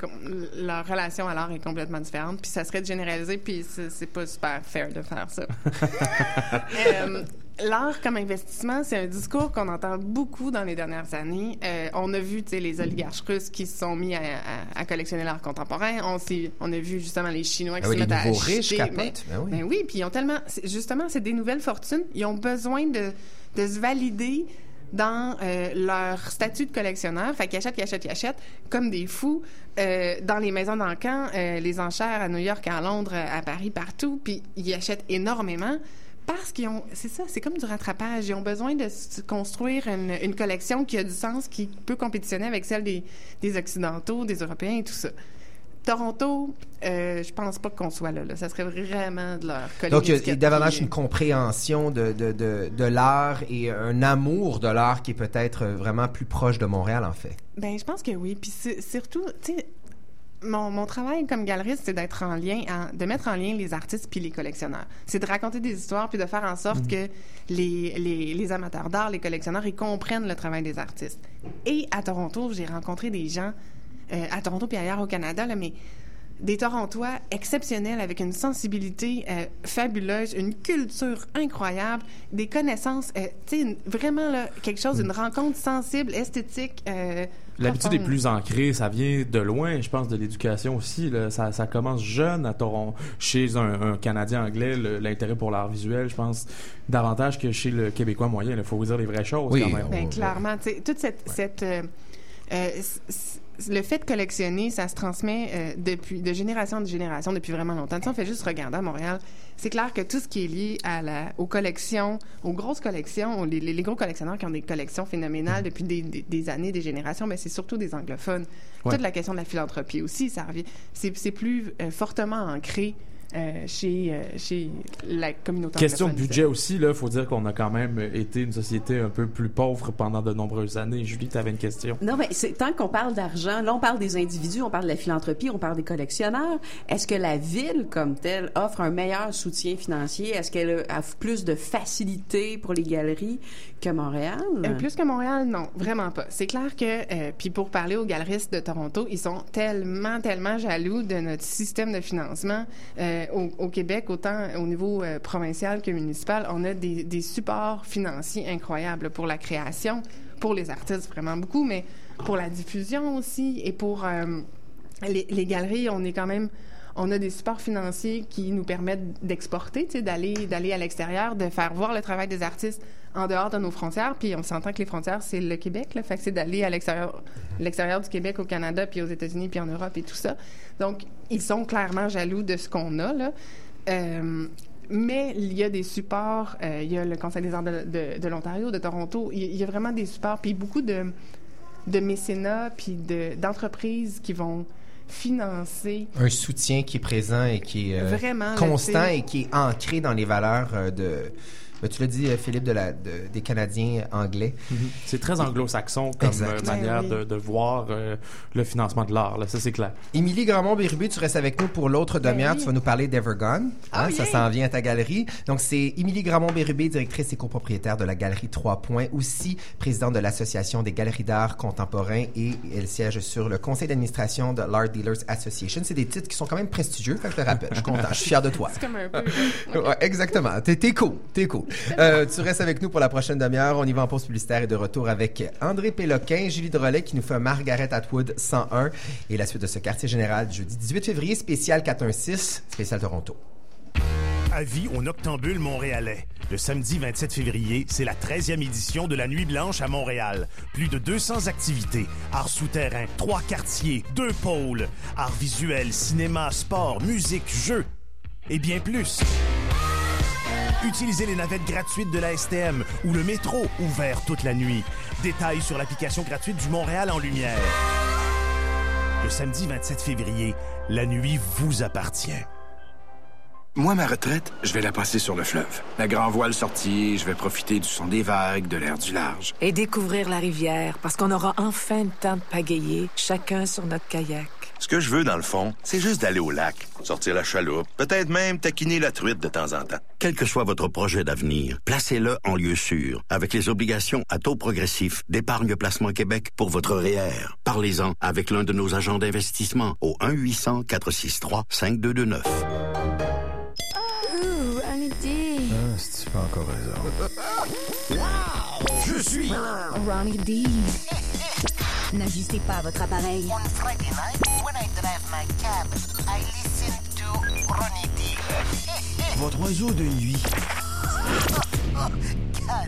leur relation à l'art est complètement différente. Puis ça serait de généraliser, puis c'est pas super fair de faire ça. Euh, L'art comme investissement, c'est un discours qu'on entend beaucoup dans les dernières années. Euh, on a vu les oligarches russes qui se sont mis à, à- à collectionner l'art contemporain. On, on a vu justement les Chinois qui Ah oui, se mettent à acheter. riches capotent. Ben oui. ben oui, puis ils ont tellement... Justement, c'est des nouvelles fortunes. Ils ont besoin de, de se valider dans euh, leur statut de collectionneur. Fait qu'ils achètent, ils achètent, ils achètent, comme des fous, euh, dans les maisons d'encan, euh, les enchères à New York, à Londres, à Paris, partout, puis ils achètent énormément parce qu'ils ont... C'est ça, c'est comme du rattrapage. Ils ont besoin de se construire une, une collection qui a du sens, qui peut compétitionner avec celle des, des Occidentaux, des Européens et tout ça. Toronto, euh, je pense pas qu'on soit là, là. Ça serait vraiment de leur Donc, il y a- davantage une compréhension de, de, de, de l'art et un amour de l'art qui est peut-être vraiment plus proche de Montréal, en fait. Ben, je pense que oui. Puis surtout, tu sais, mon, mon travail comme galeriste, c'est d'être en lien, en- de mettre en lien les artistes puis les collectionneurs. C'est de raconter des histoires puis de faire en sorte que les, les, les amateurs d'art, les collectionneurs, ils comprennent le travail des artistes. Et à Toronto, j'ai rencontré des gens, euh, à Toronto puis ailleurs au Canada, là, mais des Torontois exceptionnels avec une sensibilité euh, fabuleuse, une culture incroyable, des connaissances, euh, tu sais, une- vraiment là, quelque chose, une rencontre sensible, esthétique. euh, L'habitude est plus ancrée, ça vient de loin, je pense, de l'éducation aussi. là. Ça, ça commence jeune à Toronto, chez un, un Canadien anglais, l'intérêt pour l'art visuel, je pense, davantage que chez le Québécois moyen. Il faut vous dire les vraies choses Oui, quand même. Ben, Oh, clairement, tu sais, toute cette, cette euh, euh, le fait de collectionner, ça se transmet euh, depuis de génération en génération depuis vraiment longtemps. Sais, on fait juste regarder à Montréal. C'est clair que tout ce qui est lié à la, aux collections, aux grosses collections, aux- les, gros collectionneurs qui ont des collections phénoménales depuis des, des- des années, des générations, mais c'est surtout des anglophones. Ouais. Toute la question de la philanthropie aussi, ça revient. C'est c'est plus euh, fortement ancré euh, chez, euh, chez la communauté Question de budget aussi, là, faut dire qu'on a quand même été une société un peu plus pauvre pendant de nombreuses années. Julie, tu avais une question. Non, mais c'est tant qu'on parle d'argent, là, on parle des individus, on parle de la philanthropie, on parle des collectionneurs. Est-ce que la ville, comme telle, offre un meilleur soutien financier? Est-ce qu'elle a plus de facilité pour les galeries que Montréal? Euh, plus que Montréal, non, vraiment pas. C'est clair que, euh, puis pour parler aux galeristes de Toronto, ils sont tellement, tellement jaloux de notre système de financement euh, au, au Québec, autant au niveau euh, provincial que municipal. On a des, supports financiers incroyables pour la création, pour les artistes vraiment beaucoup, mais pour la diffusion aussi et pour euh, les, galeries, on est quand même on a des supports financiers qui nous permettent d'exporter, d'aller d'aller à l'extérieur, de faire voir le travail des artistes en dehors de nos frontières. Puis on s'entend que les frontières, c'est le Québec, là. Fait que c'est d'aller à l'extérieur, l'extérieur du Québec, au Canada, puis aux États-Unis, puis en Europe et tout ça. Donc, ils sont clairement jaloux de ce qu'on a, là. Euh, mais il y a des supports. euh, il y a le Conseil des arts de, de- de l'Ontario, de Toronto. Il y, il y a vraiment des supports. Puis beaucoup de, de mécénats, puis de- d'entreprises qui vont financer Un soutien qui est présent et qui est euh, Vraiment, constant et qui est ancré dans les valeurs de, Ben, tu l'as dit, euh, Philippe, de la, de- des Canadiens anglais. C'est très anglo-saxon comme Exact. euh, manière Ben oui. de, de voir euh, le financement de l'art. là. Ça, c'est clair. Émilie Gramont-Bérubé, tu restes avec nous pour l'autre demi-heure. oui. Tu vas nous parler d'Evergone. Hein, Oh, Ça s'en vient à ta galerie. Donc, c'est Émilie Gramont-Bérubé, directrice et copropriétaire de la Galerie 3 Points, aussi présidente de l'Association des galeries d'art contemporain et elle siège sur le conseil d'administration de l'Art Dealers Association. C'est des titres qui sont quand même prestigieux, je te rappelle. Je suis content. Je suis fier de toi. C'est comme un peu. Ouais, exactement. T'es, t'es cool. T'es cool. Euh, tu restes avec nous pour la prochaine demi-heure. On y va en pause publicitaire et de retour avec André Péloquin, Julie Drolet qui nous fait Margaret Atwood 101 et la suite de ce quartier général du jeudi 18 février, spécial 416, spécial Toronto. Avis au Noctambule montréalais. Le samedi 27 février, c'est la 13e édition de la Nuit Blanche à Montréal. Plus de 200 activités. Art souterrain, trois quartiers, deux pôles. Art visuel, cinéma, sport, musique, jeux. Et bien plus. Utilisez les navettes gratuites de la STM ou le métro, ouvert toute la nuit. Détails sur l'application gratuite du Montréal en lumière. Le samedi 27 février, la nuit vous appartient. Moi, ma retraite, je vais la passer sur le fleuve. La grand voile sortie, je vais profiter du son des vagues, de l'air du large. Et découvrir la rivière, parce qu'on aura enfin le temps de pagayer, chacun sur notre kayak. Ce que je veux, dans le fond, c'est juste d'aller au lac, sortir la chaloupe, peut-être même taquiner la truite de temps en temps. Quel que soit votre projet d'avenir, placez-le en lieu sûr avec les obligations à taux progressif d'Épargne Placement Québec pour votre REER. Parlez-en avec l'un de nos agents d'investissement au 1-800-463-5229. Ouh, Ronnie D. Ah, c'est pas encore raison? Je suis Ronnie D. N'ajustez pas votre appareil. On Drive my cab, I listen to Ronnie D. Votre oiseau de nuit. God,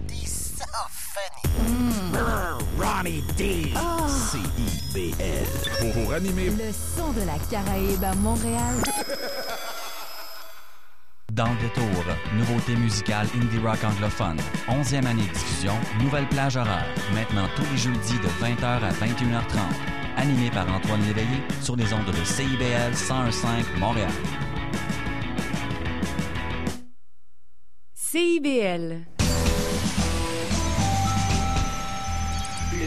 he's so funny. Ronnie D. Oh. C-I-B-L. Pour animer. Le son de la Caraïbe à Montréal. Dans le détour, nouveauté musicale indie rock anglophone. 11e année de diffusion, nouvelle plage horaire. Maintenant tous les jeudis de 20h à 21h30. Animé par Antoine Léveillé sur les ondes de CIBL 101.5 Montréal. CIBL.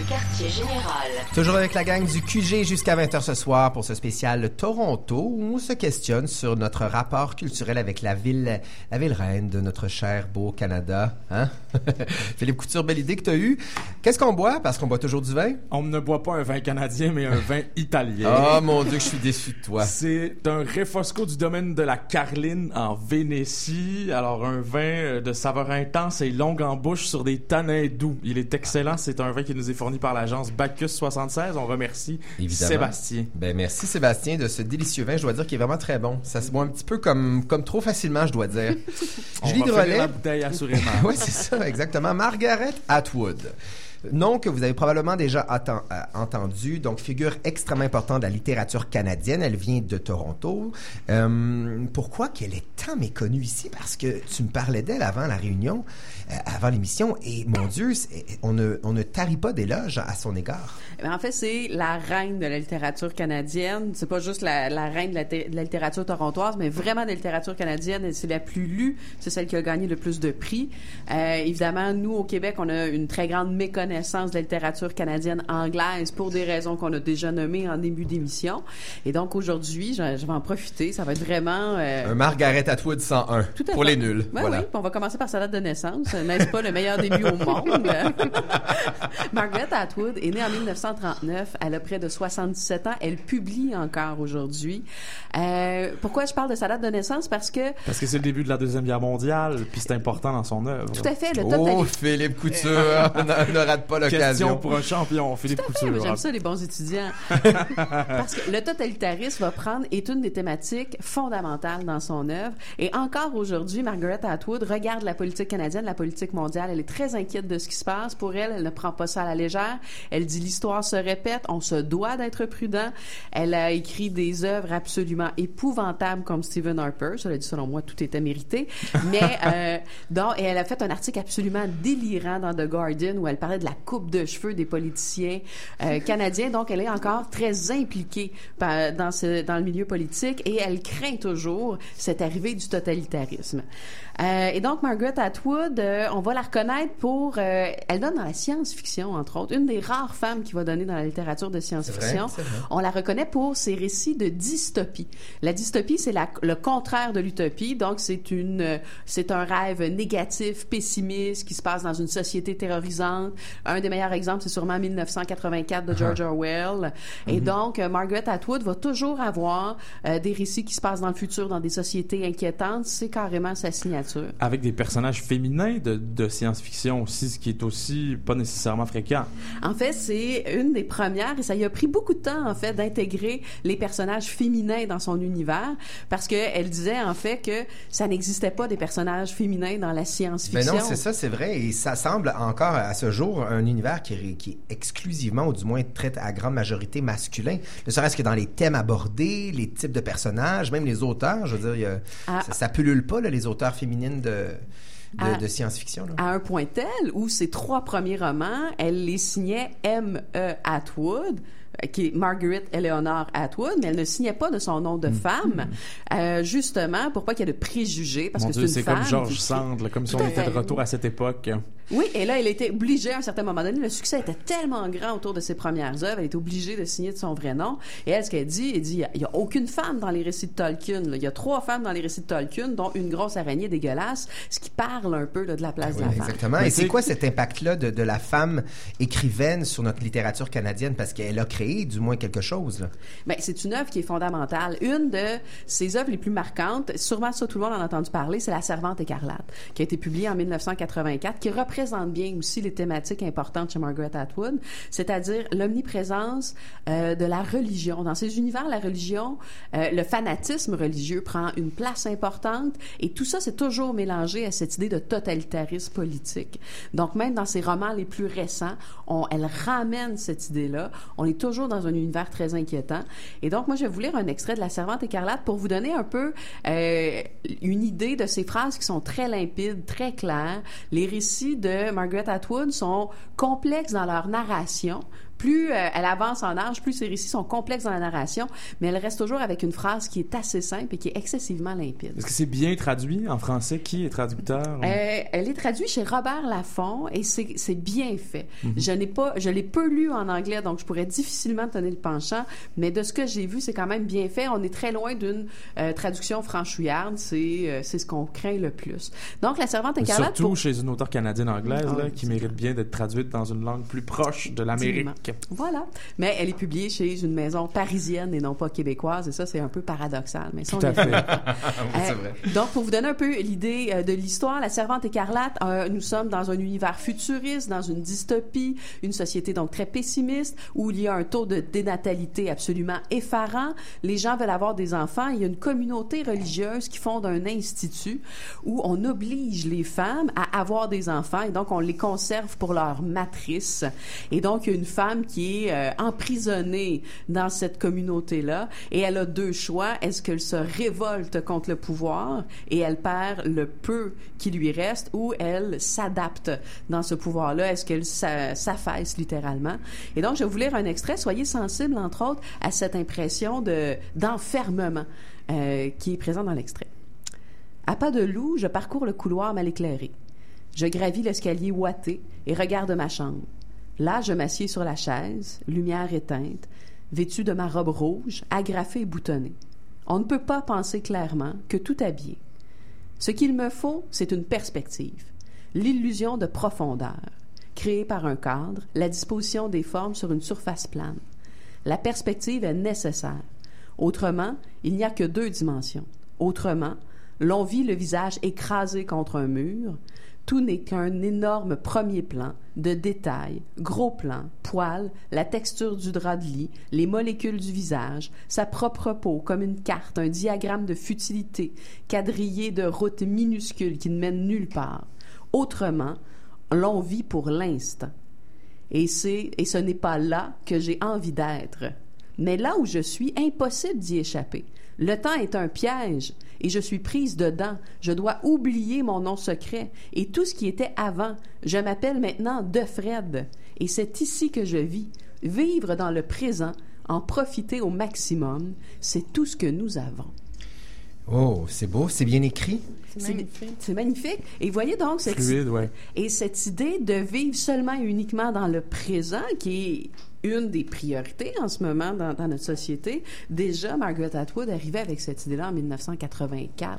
Quartier général. Toujours avec la gang du QG jusqu'à 20h ce soir pour ce spécial Toronto où on se questionne sur notre rapport culturel avec la ville, la ville reine de notre cher beau Canada. Hein? Philippe Couture, belle idée que tu as eue. Qu'est-ce qu'on boit? Parce qu'on boit toujours du vin? On ne boit pas un vin canadien, mais un vin italien. Oh mon Dieu, que je suis déçu de toi. C'est un Refosco du domaine de la Carline en Vénétie. Alors, un vin euh, de saveur intense et longue en bouche sur des tanins doux. Il est excellent. C'est un vin qui nous est fourni par l'agence Bacchus 76. On remercie Évidemment. Sébastien. Ben merci Sébastien de ce délicieux vin. Je dois dire qu'il est vraiment très bon. Ça se boit un petit peu comme, comme trop facilement, je dois dire. Julie Drolet. la bouteille, assurément. oui, c'est ça, exactement. Margaret Atwood. Nom que vous avez probablement déjà euh, entendu, donc figure extrêmement importante de la littérature canadienne. Elle vient de Toronto. Euh, pourquoi qu'elle est tant méconnue ici? Parce que tu me parlais d'elle avant la réunion, euh, avant l'émission, et mon Dieu, on ne, tarit pas d'éloges à son égard. Eh bien, en fait, c'est la reine de la littérature canadienne. C'est pas juste la, reine de la, littérature torontoise, mais vraiment de la littérature canadienne. C'est la plus lue. C'est celle qui a gagné le plus de prix. Évidemment, nous, au Québec, on a une très grande méconnaissance de la littérature canadienne anglaise pour des raisons qu'on a déjà nommées en début d'émission. Et donc, aujourd'hui, je, je vais en profiter. Ça va être vraiment... euh, Un Margaret Atwood 101 tout à pour fait. les nuls. Ouais, voilà. Oui, puis on va commencer par sa date de naissance. N'est-ce pas le meilleur début au monde? Margaret Atwood est née en 1939. Elle a près de 77 ans. Elle publie encore aujourd'hui. Euh, pourquoi je parle de sa date de naissance? Parce que Parce que c'est le début de la Deuxième Guerre mondiale, puis c'est important dans son œuvre. Tout à fait, le Oh, totali- Philippe Couture, on ne- ne rate pas l'occasion. pour un champion, Philippe Tout à fait, Couture. J'aime ça, les bons étudiants. Parce que le totalitarisme va prendre, est une des thématiques fondamentales dans son œuvre. Et encore aujourd'hui, Margaret Atwood regarde la politique canadienne, la politique mondiale. Elle est très inquiète de ce qui se passe. Pour elle, elle ne prend pas ça à la légère. Elle dit l'histoire se répète, on se doit d'être prudent. Elle a écrit des œuvres absolument épouvantables comme Stephen Harper. Cela dit, selon moi, tout était mérité. Mais, euh, donc, et elle a fait un article absolument délirant dans The Guardian où elle parlait de la coupe de cheveux des politiciens euh, canadiens. Donc, elle est encore très impliquée par- dans, ce, dans le milieu politique et elle craint toujours cette arrivée du totalitarisme. Euh, et donc, Margaret Atwood, euh, on va la reconnaître pour... euh, elle donne dans la science-fiction, entre autres. Une des rares femmes qui va donner dans la littérature de science-fiction. On la reconnaît pour ses récits de dystopie. La dystopie, c'est le contraire de l'utopie. Donc, c'est une, c'est un rêve négatif, pessimiste, qui se passe dans une société terrorisante. Un des meilleurs exemples, c'est sûrement 1984 de George Orwell. Et Mhm. donc, Margaret Atwood va toujours avoir des récits qui se passent dans le futur, dans des sociétés inquiétantes. C'est carrément sa signature. Avec des personnages féminins de, de science-fiction aussi, ce qui est aussi pas nécessairement fréquent. En fait, c'est une des premières et ça y a pris beaucoup de temps en fait d'intégrer les personnages féminins dans son univers parce que elle disait en fait que ça n'existait pas des personnages féminins dans la Ben science-fiction. non, c'est ça, c'est vrai. Et ça semble encore à ce jour un univers qui est, qui est exclusivement, ou du moins très à grande majorité masculin. Ne serait-ce que dans les thèmes abordés, les types de personnages, même les auteurs. Je veux dire, a- Ah. ça, ça pullule pas, là, les auteurs de, de, Ah. de science-fiction. à un point tel où ses trois premiers romans, elle les signait M.E. Atwood qui est Margaret Eleanor Atwood, mais elle ne signait pas de son nom Mm. de femme, euh, justement pour pas qu'il y ait de préjugés, parce Mon que c'est comme Georges qui- Sand, là, comme si on était de retour à cette époque. Oui, et là, elle était obligée, à un certain moment donné, le succès était tellement grand autour de ses premières œuvres, elle était obligée de signer de son vrai nom. Et elle, ce qu'elle dit, elle dit, il n'y a, aucune femme dans les récits de Tolkien. là. Il y a trois femmes dans les récits de Tolkien, dont une grosse araignée dégueulasse, ce qui parle un peu là, de la place de la Oui, femme. exactement. Et c'est quoi cet impact-là de, de la femme écrivaine sur notre littérature canadienne? Parce qu'elle a créé du moins quelque chose. Ben, c'est une œuvre qui est fondamentale. Une de ses œuvres les plus marquantes, sûrement ça tout le monde en a entendu parler, c'est La Servante écarlate, qui a été publiée en 1984, qui représente bien aussi les thématiques importantes chez Margaret Atwood, c'est-à-dire l'omniprésence euh, de la religion. Dans ces univers, la religion, euh, le fanatisme religieux prend une place importante et tout ça, c'est toujours mélangé à cette idée de totalitarisme politique. Donc, même dans ses romans les plus récents, elle ramène cette idée-là. On est toujours dans un univers très inquiétant. Et donc, moi, je vais vous lire un extrait de La Servante écarlate pour vous donner un peu euh, une idée de ces phrases qui sont très limpides, très claires. Les récits de Margaret Atwood sont complexes dans leur narration. Plus euh, elle avance en âge, plus ses récits sont complexes dans la narration, mais elle reste toujours avec une phrase qui est assez simple et qui est excessivement limpide. Est-ce que c'est bien traduit en français? Qui est traducteur? Euh, elle est traduite chez Robert Laffont et c'est bien fait. Mhm. Je n'ai pas, je l'ai peu lu en anglais, donc je pourrais difficilement donner le penchant, mais de ce que j'ai vu, c'est quand même bien fait. On est très loin d'une euh, traduction franchouillarde, c'est euh, c'est ce qu'on craint le plus. Donc la servante écarlate Surtout pour- chez une auteure canadienne anglaise Ah qui mérite bien d'être traduite dans une langue plus proche de l'Amérique. Voilà. Mais elle est publiée chez une maison parisienne et non pas québécoise, et ça, c'est un peu paradoxal. Mais ça, Tout on à y fait. reviendra. Oui, c'est vrai. donc, pour vous donner un peu l'idée euh, de l'histoire, La Servante écarlate, euh, nous sommes dans un univers futuriste, dans une dystopie, une société donc très pessimiste, où il y a un taux de dénatalité absolument effarant. Les gens veulent avoir des enfants. Il y a une communauté religieuse qui fonde un institut où on oblige les femmes à avoir des enfants et donc on les conserve pour leur matrice. Et donc, il y a une femme qui est euh, emprisonnée dans cette communauté-là et elle a deux choix. Est-ce qu'elle se révolte contre le pouvoir et elle perd le peu qui lui reste ou elle s'adapte dans ce pouvoir-là? Est-ce qu'elle s'a- s'affaisse littéralement? Et donc, je vais vous lire un extrait. Soyez sensibles, entre autres, à cette impression de, d'enfermement euh, qui est présente dans l'extrait. À pas de loup, je parcours le couloir mal éclairé. Je gravis l'escalier ouaté et regarde ma chambre. Là, je m'assieds sur la chaise, lumière éteinte, vêtue de ma robe rouge, agrafée et boutonnée. On ne peut pas penser clairement que tout habillé. Ce qu'il me faut, c'est une perspective, l'illusion de profondeur, créée par un cadre, la disposition des formes sur une surface plane. La perspective est nécessaire. Autrement, il n'y a que deux dimensions. Autrement, l'on vit le visage écrasé contre un mur. Tout n'est qu'un énorme premier plan de détails, gros plans, poils, la texture du drap de lit, les molécules du visage, sa propre peau comme une carte, un diagramme de futilité, quadrillé de routes minuscules qui ne mènent nulle part. Autrement, l'on vit pour l'instant. Et c'est et ce n'est pas là que j'ai envie d'être. Mais là où je suis, impossible d'y échapper. Le temps est un piège et je suis prise dedans. Je dois oublier mon nom secret et tout ce qui était avant. Je m'appelle maintenant De Fred et c'est ici que je vis. Vivre dans le présent, en profiter au maximum, c'est tout ce que nous avons. Oh, c'est beau, c'est bien écrit. C'est magnifique. C'est magnifique. Et voyez donc cette, Fluide, ouais. et cette idée de vivre seulement et uniquement dans le présent, qui est une des priorités en ce moment dans, notre société. Déjà, Margaret Atwood arrivait avec cette idée-là en 1984.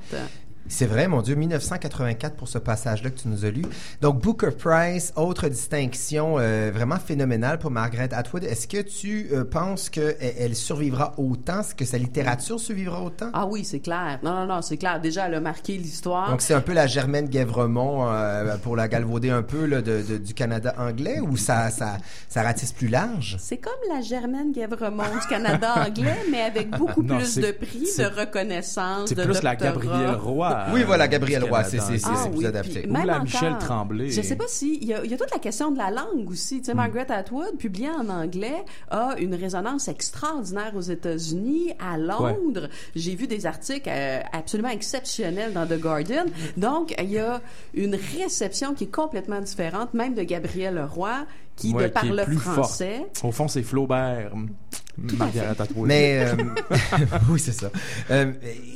C'est vrai, mon Dieu, 1984 pour ce passage-là que tu nous as lu. Donc, Booker Prize, autre distinction euh, vraiment phénoménale pour Margaret Atwood. Est-ce que tu euh, penses qu'elle elle survivra autant, que sa littérature survivra autant? Ah oui, c'est clair. Non, non, non, c'est clair. Déjà, elle a marqué l'histoire. Donc, c'est un peu la Germaine Guèvremont euh, pour la galvauder un peu là, de, de- du Canada anglais ou ça, ça, ça ratisse plus large? C'est comme la Germaine Guèvremont du Canada anglais, mais avec beaucoup Non, plus de prix, de reconnaissance, C'est plus la. Gabrielle Roy. Oui, voilà, euh, Gabrielle du Roy, c'est- c'est- anglais. c'est Ah plus oui, adapté. Ou même la Michel Tremblay. Je sais pas si il y, a, il y a toute la question de la langue aussi. Hmm. Tu sais, Margaret Atwood, publiée en anglais, a une résonance extraordinaire aux États-Unis, à Londres. J'ai vu des articles euh, absolument exceptionnels dans The Guardian. Donc, il y a une réception qui est complètement différente, même de Gabrielle Roy, qui Ouais, de par est le plus français. forte. Au fond, c'est Flaubert. Margaret Atwood. Mais euh, oui, c'est ça. Euh,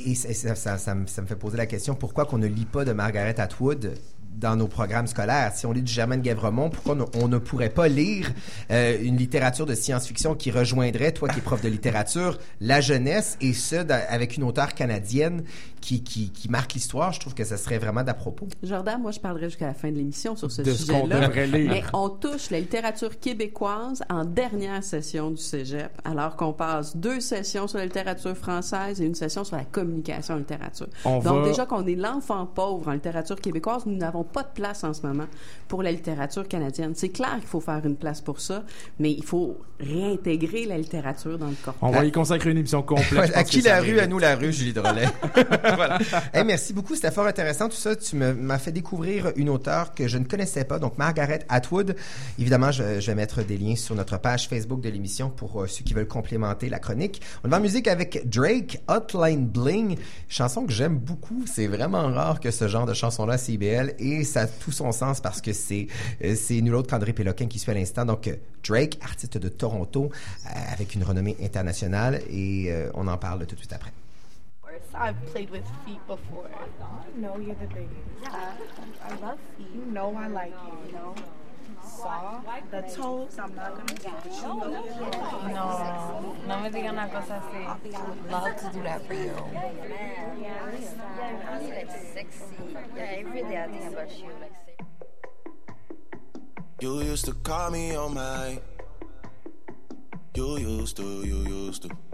et ça, ça- ça- ça me, ça me fait poser la question pourquoi qu'on ne lit pas de Margaret Atwood dans nos programmes scolaires? Si on lit du Germaine Guèvremont, pourquoi on, on ne pourrait pas lire euh, une littérature de science-fiction qui rejoindrait, toi qui es prof de littérature, la jeunesse, et ce, avec une auteure canadienne qui, qui, qui marque l'histoire? Je trouve que ça serait vraiment d'à propos. Jordan, moi, je parlerai jusqu'à la fin de l'émission sur ce De ce qu'on sujet-là. devrait lire. Mais on touche la littérature québécoise en dernière session du cégep, alors qu'on passe deux sessions sur la littérature française et une session sur la communication en littérature. On Donc, va- déjà qu'on est l'enfant pauvre en littérature québécoise, nous n'avons pas de place en ce moment pour la littérature canadienne. C'est clair qu'il faut faire une place pour ça, mais il faut réintégrer la littérature dans le corps. On va y consacrer une émission complète. à qui la rue, à nous la rue, Julie Drolet? voilà. Hey, merci beaucoup, c'était fort intéressant tout ça. Tu m'as fait découvrir une auteure que je ne connaissais pas, donc Margaret Atwood. Évidemment, je, vais mettre des liens sur notre page Facebook de l'émission pour euh, ceux qui veulent complémenter la chronique. On va en musique avec Drake, Hotline Bling, chanson que j'aime beaucoup. C'est vraiment rare que ce genre de chanson-là CBL et ça a tout son sens parce que c'est euh, c'est nul autre qu'André Péloquin qui suit à l'instant. Donc euh, Drake, artiste de Toronto euh, avec une renommée internationale et on en parle tout de suite après. I've played with feet before. You know you're the biggest. Yeah, I love feet. You know I like you. You know. Saw the toes. I'm not gonna touch you. No, no me digan una cosa así. Love to do that for you. I'm like sexy. Yeah, every day I think about you. Like, You used to call me on my. You used to, you used to.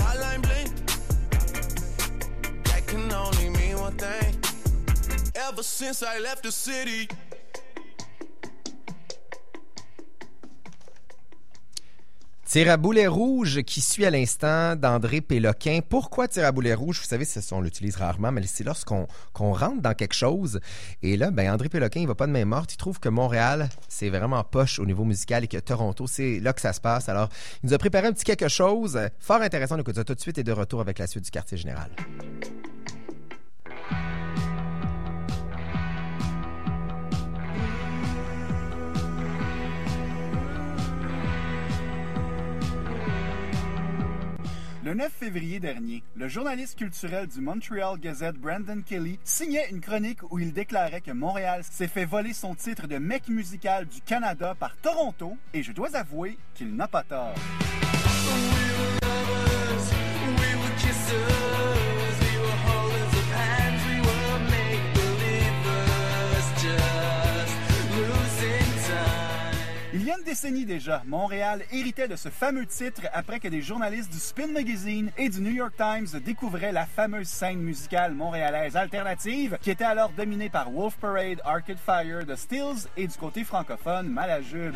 boulet rouge qui suit à l'instant d'André Péloquin. Pourquoi tir à boulet rouge? Vous savez, on l'utilise rarement, mais c'est lorsqu'on qu'on rentre dans quelque chose. Et là, ben, André Péloquin, il va pas de main morte. Il trouve que Montréal, c'est vraiment poche au niveau musical et que Toronto, c'est là que ça se passe. Alors, il nous a préparé un petit quelque chose fort intéressant. On écoute ça tout de suite et de retour avec la suite du quartier général. Le 9 février dernier, le journaliste culturel du Montreal Gazette Brandon Kelly signait une chronique où il déclarait que Montréal s'est fait voler son titre de mec musical du Canada par Toronto et je dois avouer qu'il n'a pas tort. Une décennie déjà, Montréal héritait de ce fameux titre après que des journalistes du Spin Magazine et du New York Times découvraient la fameuse scène musicale montréalaise alternative qui était alors dominée par Wolf Parade, Arcade Fire, The Stills et du côté francophone, Malajube.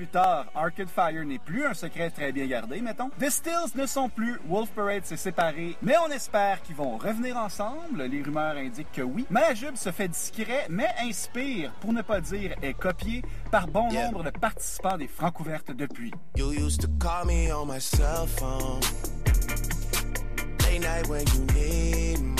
Plus tard, Arcade Fire n'est plus un secret très bien gardé, mettons. The Stills ne sont plus, Wolf Parade s'est séparé, mais on espère qu'ils vont revenir ensemble. Les rumeurs indiquent que oui. Malajube se fait discret, mais inspire, pour ne pas dire est copié, par bon nombre de participants des Francouvertes depuis. You used to call me on my cell phone. Late night when you need love.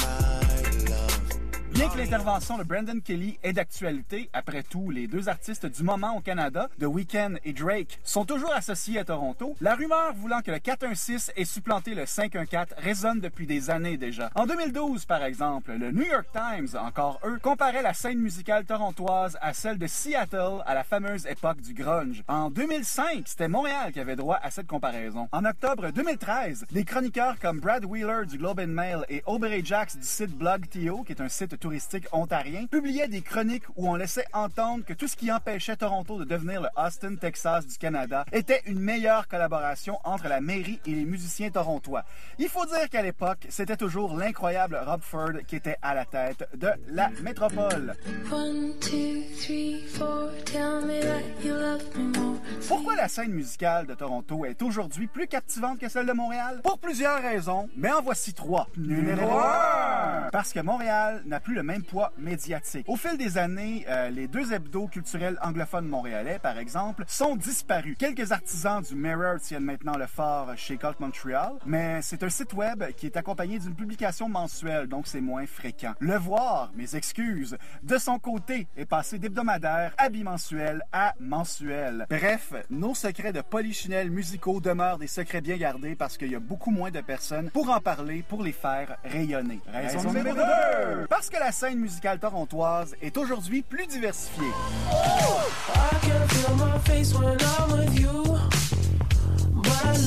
Bien que l'intervention de Brandon Kelly est d'actualité, après tout, les deux artistes du moment au Canada, The Weeknd et Drake, sont toujours associés à Toronto, la rumeur voulant que le 416 ait supplanté le 514 résonne depuis des années déjà. En 2012, par exemple, le New York Times, encore eux, comparait la scène musicale torontoise à celle de Seattle à la fameuse époque du grunge. En 2005, c'était Montréal qui avait droit à cette comparaison. En octobre 2013, des chroniqueurs comme Brad Wheeler du Globe and Mail et Aubrey Jacks du site Blog.to, qui est un site touristique ontarien, publiaient des chroniques où on laissait entendre que tout ce qui empêchait Toronto de devenir le Austin, Texas du Canada était une meilleure collaboration entre la mairie et les musiciens torontois. Il faut dire qu'à l'époque, c'était toujours l'incroyable Rob Ford qui était à la tête de la métropole. One, two, three, four. Tell me that you love me more. Pourquoi la scène musicale de Toronto est aujourd'hui plus captivante que celle de Montréal? Pour plusieurs raisons, mais en voici trois. Numéro 1! Parce que Montréal n'a plus le même poids médiatique. Au fil des années, euh, les deux hebdos culturels anglophones montréalais, par exemple, sont disparus. Quelques artisans du Mirror tiennent maintenant le fort chez Cult Montreal, mais c'est un site web qui est accompagné d'une publication mensuelle, donc c'est moins fréquent. Le voir, mes excuses, de son côté, est passé d'hebdomadaire à bimensuel à mensuel. Bref, nos secrets de polichinelles musicaux demeurent des secrets bien gardés parce qu'il y a beaucoup moins de personnes pour en parler, pour les faire rayonner. Raison, numéro 2! Parce que la scène musicale torontoise est aujourd'hui plus diversifiée.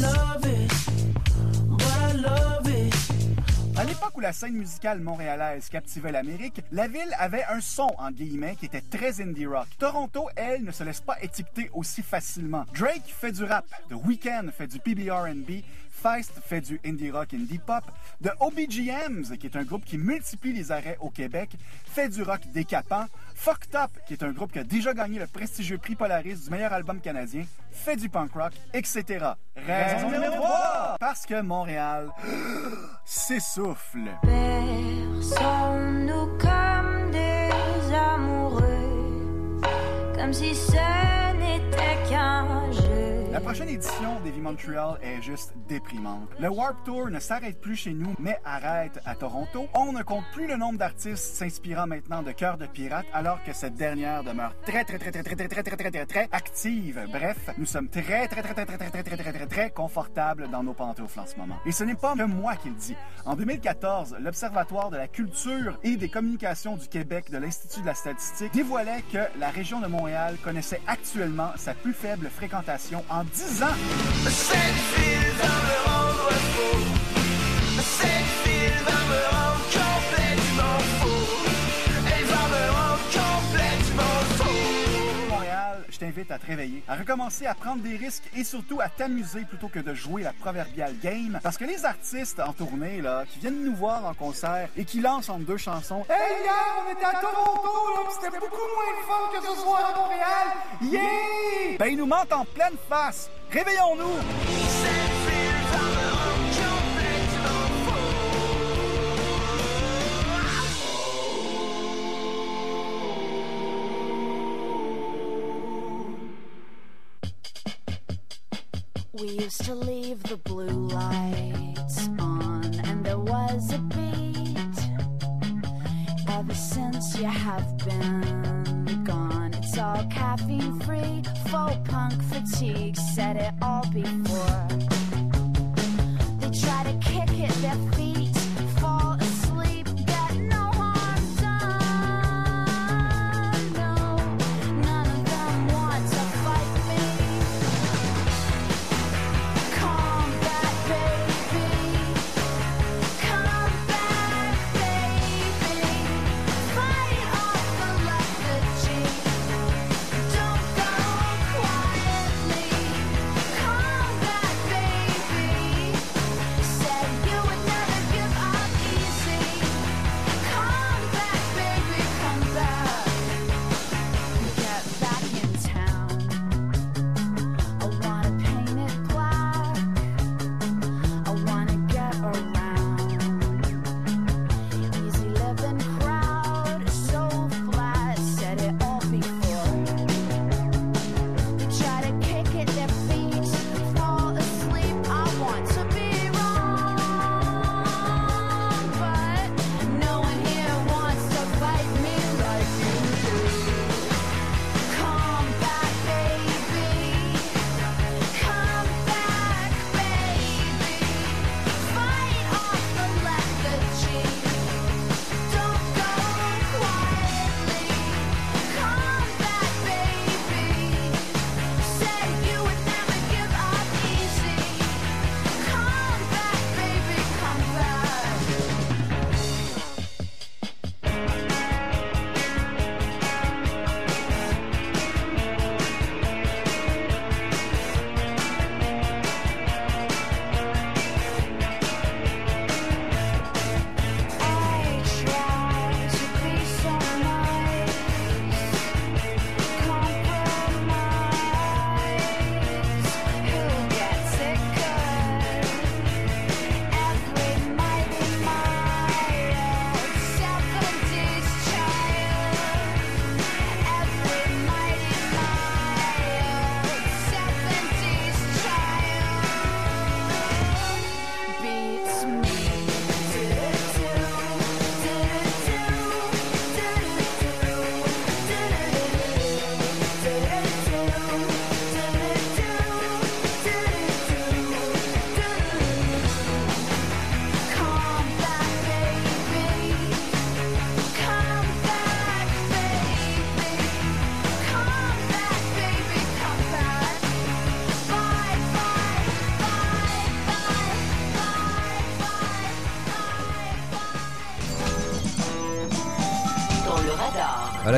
Love it. But la scène musicale montréalaise captivait l'Amérique, la ville avait un son, en guillemets, qui était très indie rock. Toronto, elle, ne se laisse pas étiqueter aussi facilement. Drake fait du rap, The Weeknd fait du PBR&B, Feist fait du indie rock, indie pop. The OBGMs, qui est un groupe qui multiplie les arrêts au Québec, fait du rock décapant. Fucked Up, qui est un groupe qui a déjà gagné le prestigieux prix Polaris du meilleur album canadien, fait du punk rock, etc. Raison numéro 3! Parce que Montréal s'essouffle. Berçons-nous comme des amoureux, comme si ce n'était qu'un jeu. La prochaine édition d'Heavy Montreal est juste déprimante. Le Warp Tour ne s'arrête plus chez nous, mais arrête à Toronto. On ne compte plus le nombre d'artistes s'inspirant maintenant de Cœur de Pirate, alors que cette dernière demeure très très très très très très très très très très très active. Bref, nous sommes très très très très très très très très très très très confortables dans nos pantoufles en ce moment. Et ce n'est pas que moi qui le dis. En 2014, l'Observatoire de la culture et des communications du Québec de l'Institut de la statistique dévoilait que la région de Montréal connaissait actuellement sa plus faible fréquentation en 10 ans. Cette ville va me rendre fou. Cette ville va me rendre je t'invite à te réveiller, à recommencer à prendre des risques et surtout à t'amuser plutôt que de jouer la proverbiale game. Parce que les artistes en tournée, là, qui viennent nous voir en concert et qui lancent entre deux chansons Hey, hier, on était à Toronto, là, c'était beaucoup moins fun que ce soir à Montréal. Yeah! Ben, ils nous mentent en pleine face. Réveillons-nous! We used to leave the blue lights on, and there was a beat. Ever since you have been gone, it's all caffeine free. Faux punk fatigue said it all before. They try to kick it, their feet,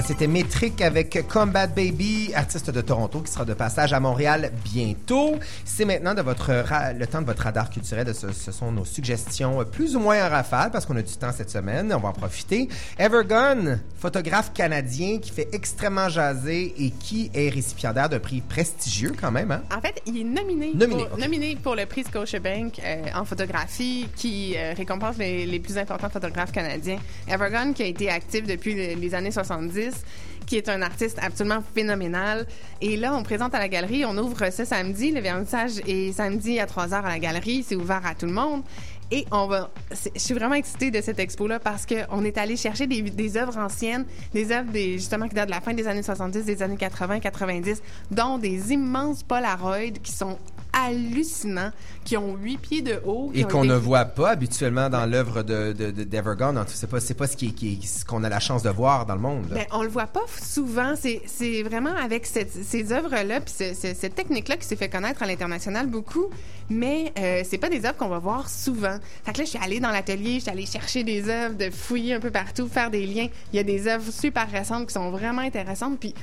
C'était Métrique avec Combat Baby, artiste de Toronto qui sera de passage à Montréal bientôt. C'est maintenant de votre ra- le temps de votre radar culturel. Ce, ce sont nos suggestions plus ou moins en rafale parce qu'on a du temps cette semaine. On va en profiter. Evergone, photographe canadien qui fait extrêmement jaser et qui est récipiendaire d'un prix prestigieux quand même. Hein? En fait, il est nominé, Nominé, pour, nominé pour le prix Scotiabank euh, en photographie qui euh, récompense les, les plus importants photographes canadiens. Evergone, qui a été actif depuis le- les années 70, qui est un artiste absolument phénoménal. Et là, on présente à la galerie, on ouvre ce samedi. Le vernissage est samedi à 3 heures à la galerie. C'est ouvert à tout le monde. Et on va. Je suis vraiment excitée de cette expo-là parce qu'on est allé chercher des, des œuvres anciennes, des œuvres des, justement qui datent de la fin des années 70, des années 80, 90, dont des immenses Polaroids qui sont hallucinants, qui ont huit pieds de haut. Et qu'on été- ne voit pas habituellement dans l'œuvre de, de, de- d'Evergone. C'est pas, c'est pas ce qui, qui ce qu'on a la chance de voir dans le monde. là. Ben, on le voit pas souvent. C'est, c'est vraiment avec cette- ces œuvres-là, puis ce- ce- cette technique-là qui s'est fait connaître à l'international beaucoup. Mais euh, c'est pas des œuvres qu'on va voir souvent. Fait que là, je suis allée dans l'atelier, je suis allée chercher des œuvres, de fouiller un peu partout, faire des liens. Il y a des œuvres super récentes qui sont vraiment intéressantes. Puis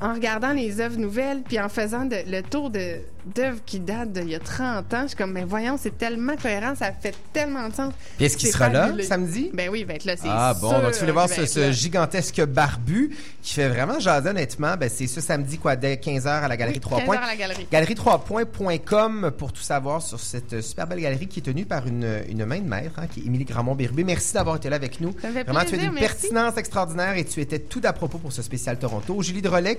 en regardant les œuvres nouvelles, puis en faisant de- le tour d'œuvres qui datent d'il y a 30 ans, je suis comme, mais voyons, c'est tellement cohérent, ça fait tellement de sens. Puis est-ce qu'il sera là, samedi? Ben oui, il va être là, c'est Ah bon, sûr donc tu voulais voir ce, gigantesque barbu qui fait vraiment jaser honnêtement? Ben, c'est ce samedi quoi, dès 15h à la Galerie Oui, 3 15 points. la galerie. Galerie3points.com pour tout savoir sur cette euh, superbe galerie qui est tenue par une, une main de maître, hein, qui est Émilie Gramont-Bérubé. Merci d'avoir été là avec nous. Ça me fait Vraiment, tu as une merci. pertinence extraordinaire et tu étais tout à propos pour ce spécial Toronto. Julie Relais,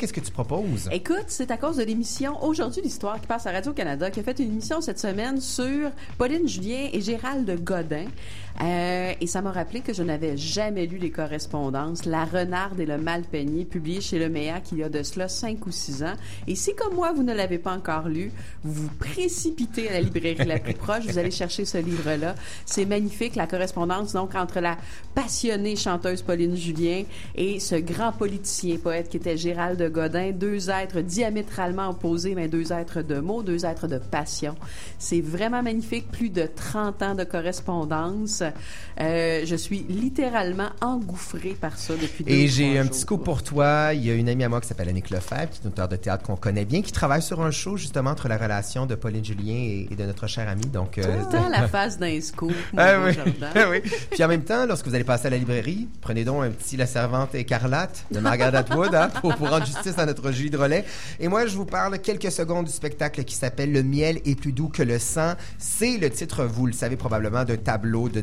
Écoute, c'est à cause de l'émission Aujourd'hui l'Histoire qui passe à Radio-Canada qui a fait une émission cette semaine sur Pauline Julien et Gérald Godin. Euh, et ça m'a rappelé que je n'avais jamais lu les correspondances La Renarde et le Mal peigné, publié chez Le Méac il y a de cela cinq ou six ans. Et si, comme moi, vous ne l'avez pas encore lu, vous vous précipitez à la librairie la plus proche, vous allez chercher ce livre-là. C'est magnifique, la correspondance donc entre la passionnée chanteuse Pauline Julien et ce grand politicien poète qui était Gérald Godin, deux êtres diamétralement opposés, mais deux êtres de mots, deux êtres de passion. C'est vraiment magnifique, plus de 30 ans de correspondance. Euh, je suis littéralement engouffrée par ça depuis deux Et j'ai un jours. petit coup pour toi. Il y a une amie à moi qui s'appelle Annick Lefebvre, qui est une auteure de théâtre qu'on connaît bien, qui travaille sur un show justement entre la relation de Pauline Julien et, et de notre cher ami. Donc, euh, Tout le temps la face d'un scoop, Ah oui, ah oui. Puis en même temps, lorsque vous allez passer à la librairie, prenez donc un petit La Servante écarlate de Margaret Atwood hein, pour, pour rendre justice à notre Julie Relais. Et moi, je vous parle quelques secondes du spectacle qui s'appelle Le miel est plus doux que le sang. C'est le titre, vous le savez probablement, d'un tableau de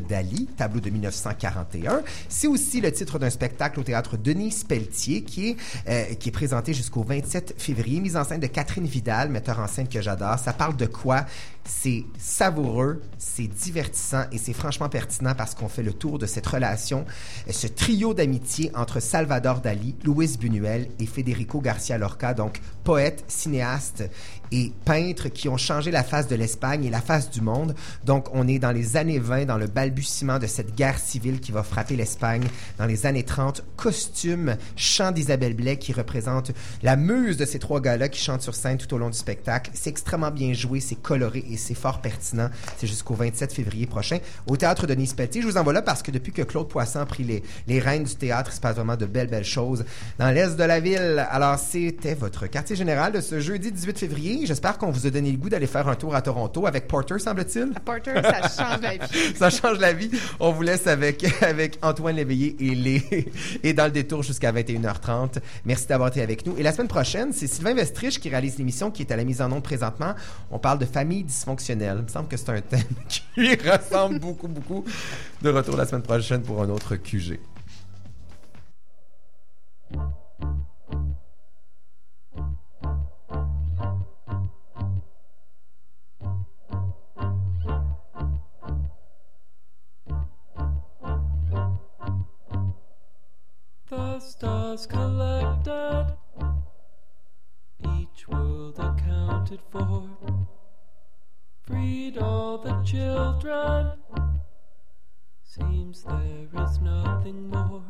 Tableau de 1941. C'est aussi le titre d'un spectacle au théâtre Denis Pelletier qui est, euh, qui est présenté jusqu'au 27 février, mise en scène de Catherine Vidal, metteur en scène que j'adore. Ça parle de quoi? C'est savoureux, c'est divertissant et c'est franchement pertinent parce qu'on fait le tour de cette relation, euh, ce trio d'amitié entre Salvador Dali, Luis Buñuel et Federico Garcia Lorca, donc poète, cinéaste et peintre qui ont changé la face de l'Espagne et la face du monde. Donc on est dans les années 20, dans le balbutiement de cette guerre civile qui va frapper l'Espagne dans les années 30. Costume, chant d'Isabelle Blais qui représente la muse de ces trois gars-là qui chantent sur scène tout au long du spectacle. C'est extrêmement bien joué, c'est coloré et c'est fort pertinent. C'est jusqu'au 27 février prochain au théâtre de Nice Pelletier. Je vous envoie là parce que depuis que Claude Poisson a pris les, les rênes du théâtre, il se passe vraiment de belles, belles choses dans l'est de la ville. Alors, c'était votre quartier général de ce jeudi 18 février. J'espère qu'on vous a donné le goût d'aller faire un tour à Toronto avec Porter, semble-t-il. Porter, ça change la vie. Ça change la vie. On vous laisse avec, avec Antoine Léveillé et, les, et dans le détour jusqu'à 21h30. Merci d'avoir été avec nous. Et la semaine prochaine, c'est Sylvain Vestrich qui réalise l'émission qui est à la mise en onde présentement. On parle de famille dysfonctionnelle. Il me semble que c'est un thème qui lui ressemble beaucoup, beaucoup. De retour la semaine prochaine pour un autre QG. The stars collected, each world accounted for. Freed all the children, seems there is nothing more.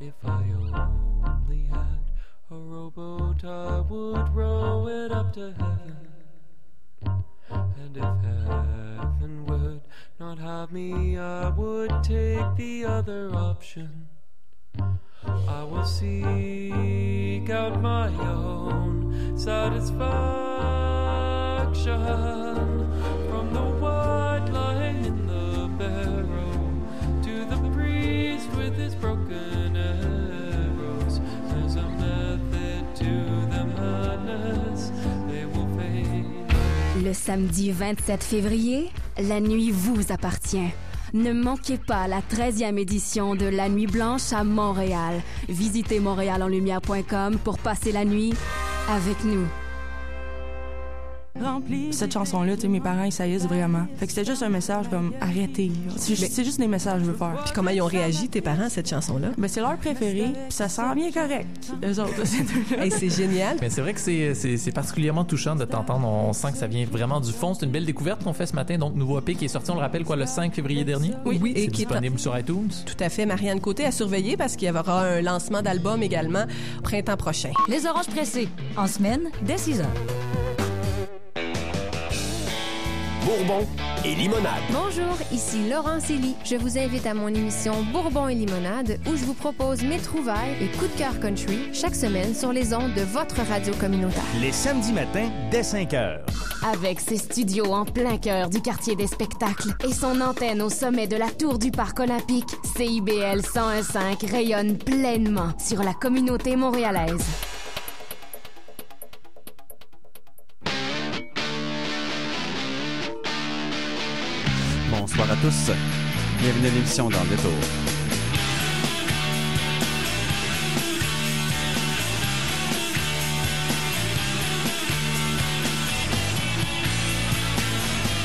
If I only had a rowboat, I would row it up to heaven. And if heaven would not have me, I would take the other option. I will seek out my own satisfaction Le samedi 27 février, la nuit vous appartient. Ne manquez pas la 13e édition de La Nuit Blanche à Montréal. Visitez montréalenlumière.com pour passer la nuit avec nous. Cette chanson-là, tu sais, mes parents, ils saillissent vraiment. Fait que c'était juste un message comme arrêtez. C'est ju- c'est juste des messages que je veux faire. Puis comment ils ont réagi, tes parents, à cette chanson-là? Ben, c'est leur préféré, puis ça sent bien correct. Eux autres, ces deux-là. Hey, c'est génial. Mais c'est vrai que c'est- particulièrement touchant de t'entendre. On sent que ça vient vraiment du fond. C'est une belle découverte qu'on fait ce matin. Donc, nouveau EP qui est sorti, on le rappelle, quoi, le 5 février dernier? Oui, oui, C'est et qui est disponible sur iTunes. Tout à fait. Marianne Côté à surveiller parce qu'il y aura un lancement d'album également printemps prochain. Les oranges pressés, en semaine, dès 6 heures. Bourbon et limonade. Bonjour, ici Laurence Elie. Je vous invite à mon émission Bourbon et limonade où je vous propose mes trouvailles et coups de cœur country chaque semaine sur les ondes de votre radio communautaire. Les samedis matins, dès 5 heures. Avec ses studios en plein cœur du quartier des spectacles et son antenne au sommet de la tour du parc olympique, CIBL 1015 rayonne pleinement sur la communauté montréalaise. Tous. Bienvenue à l'émission dans le détour.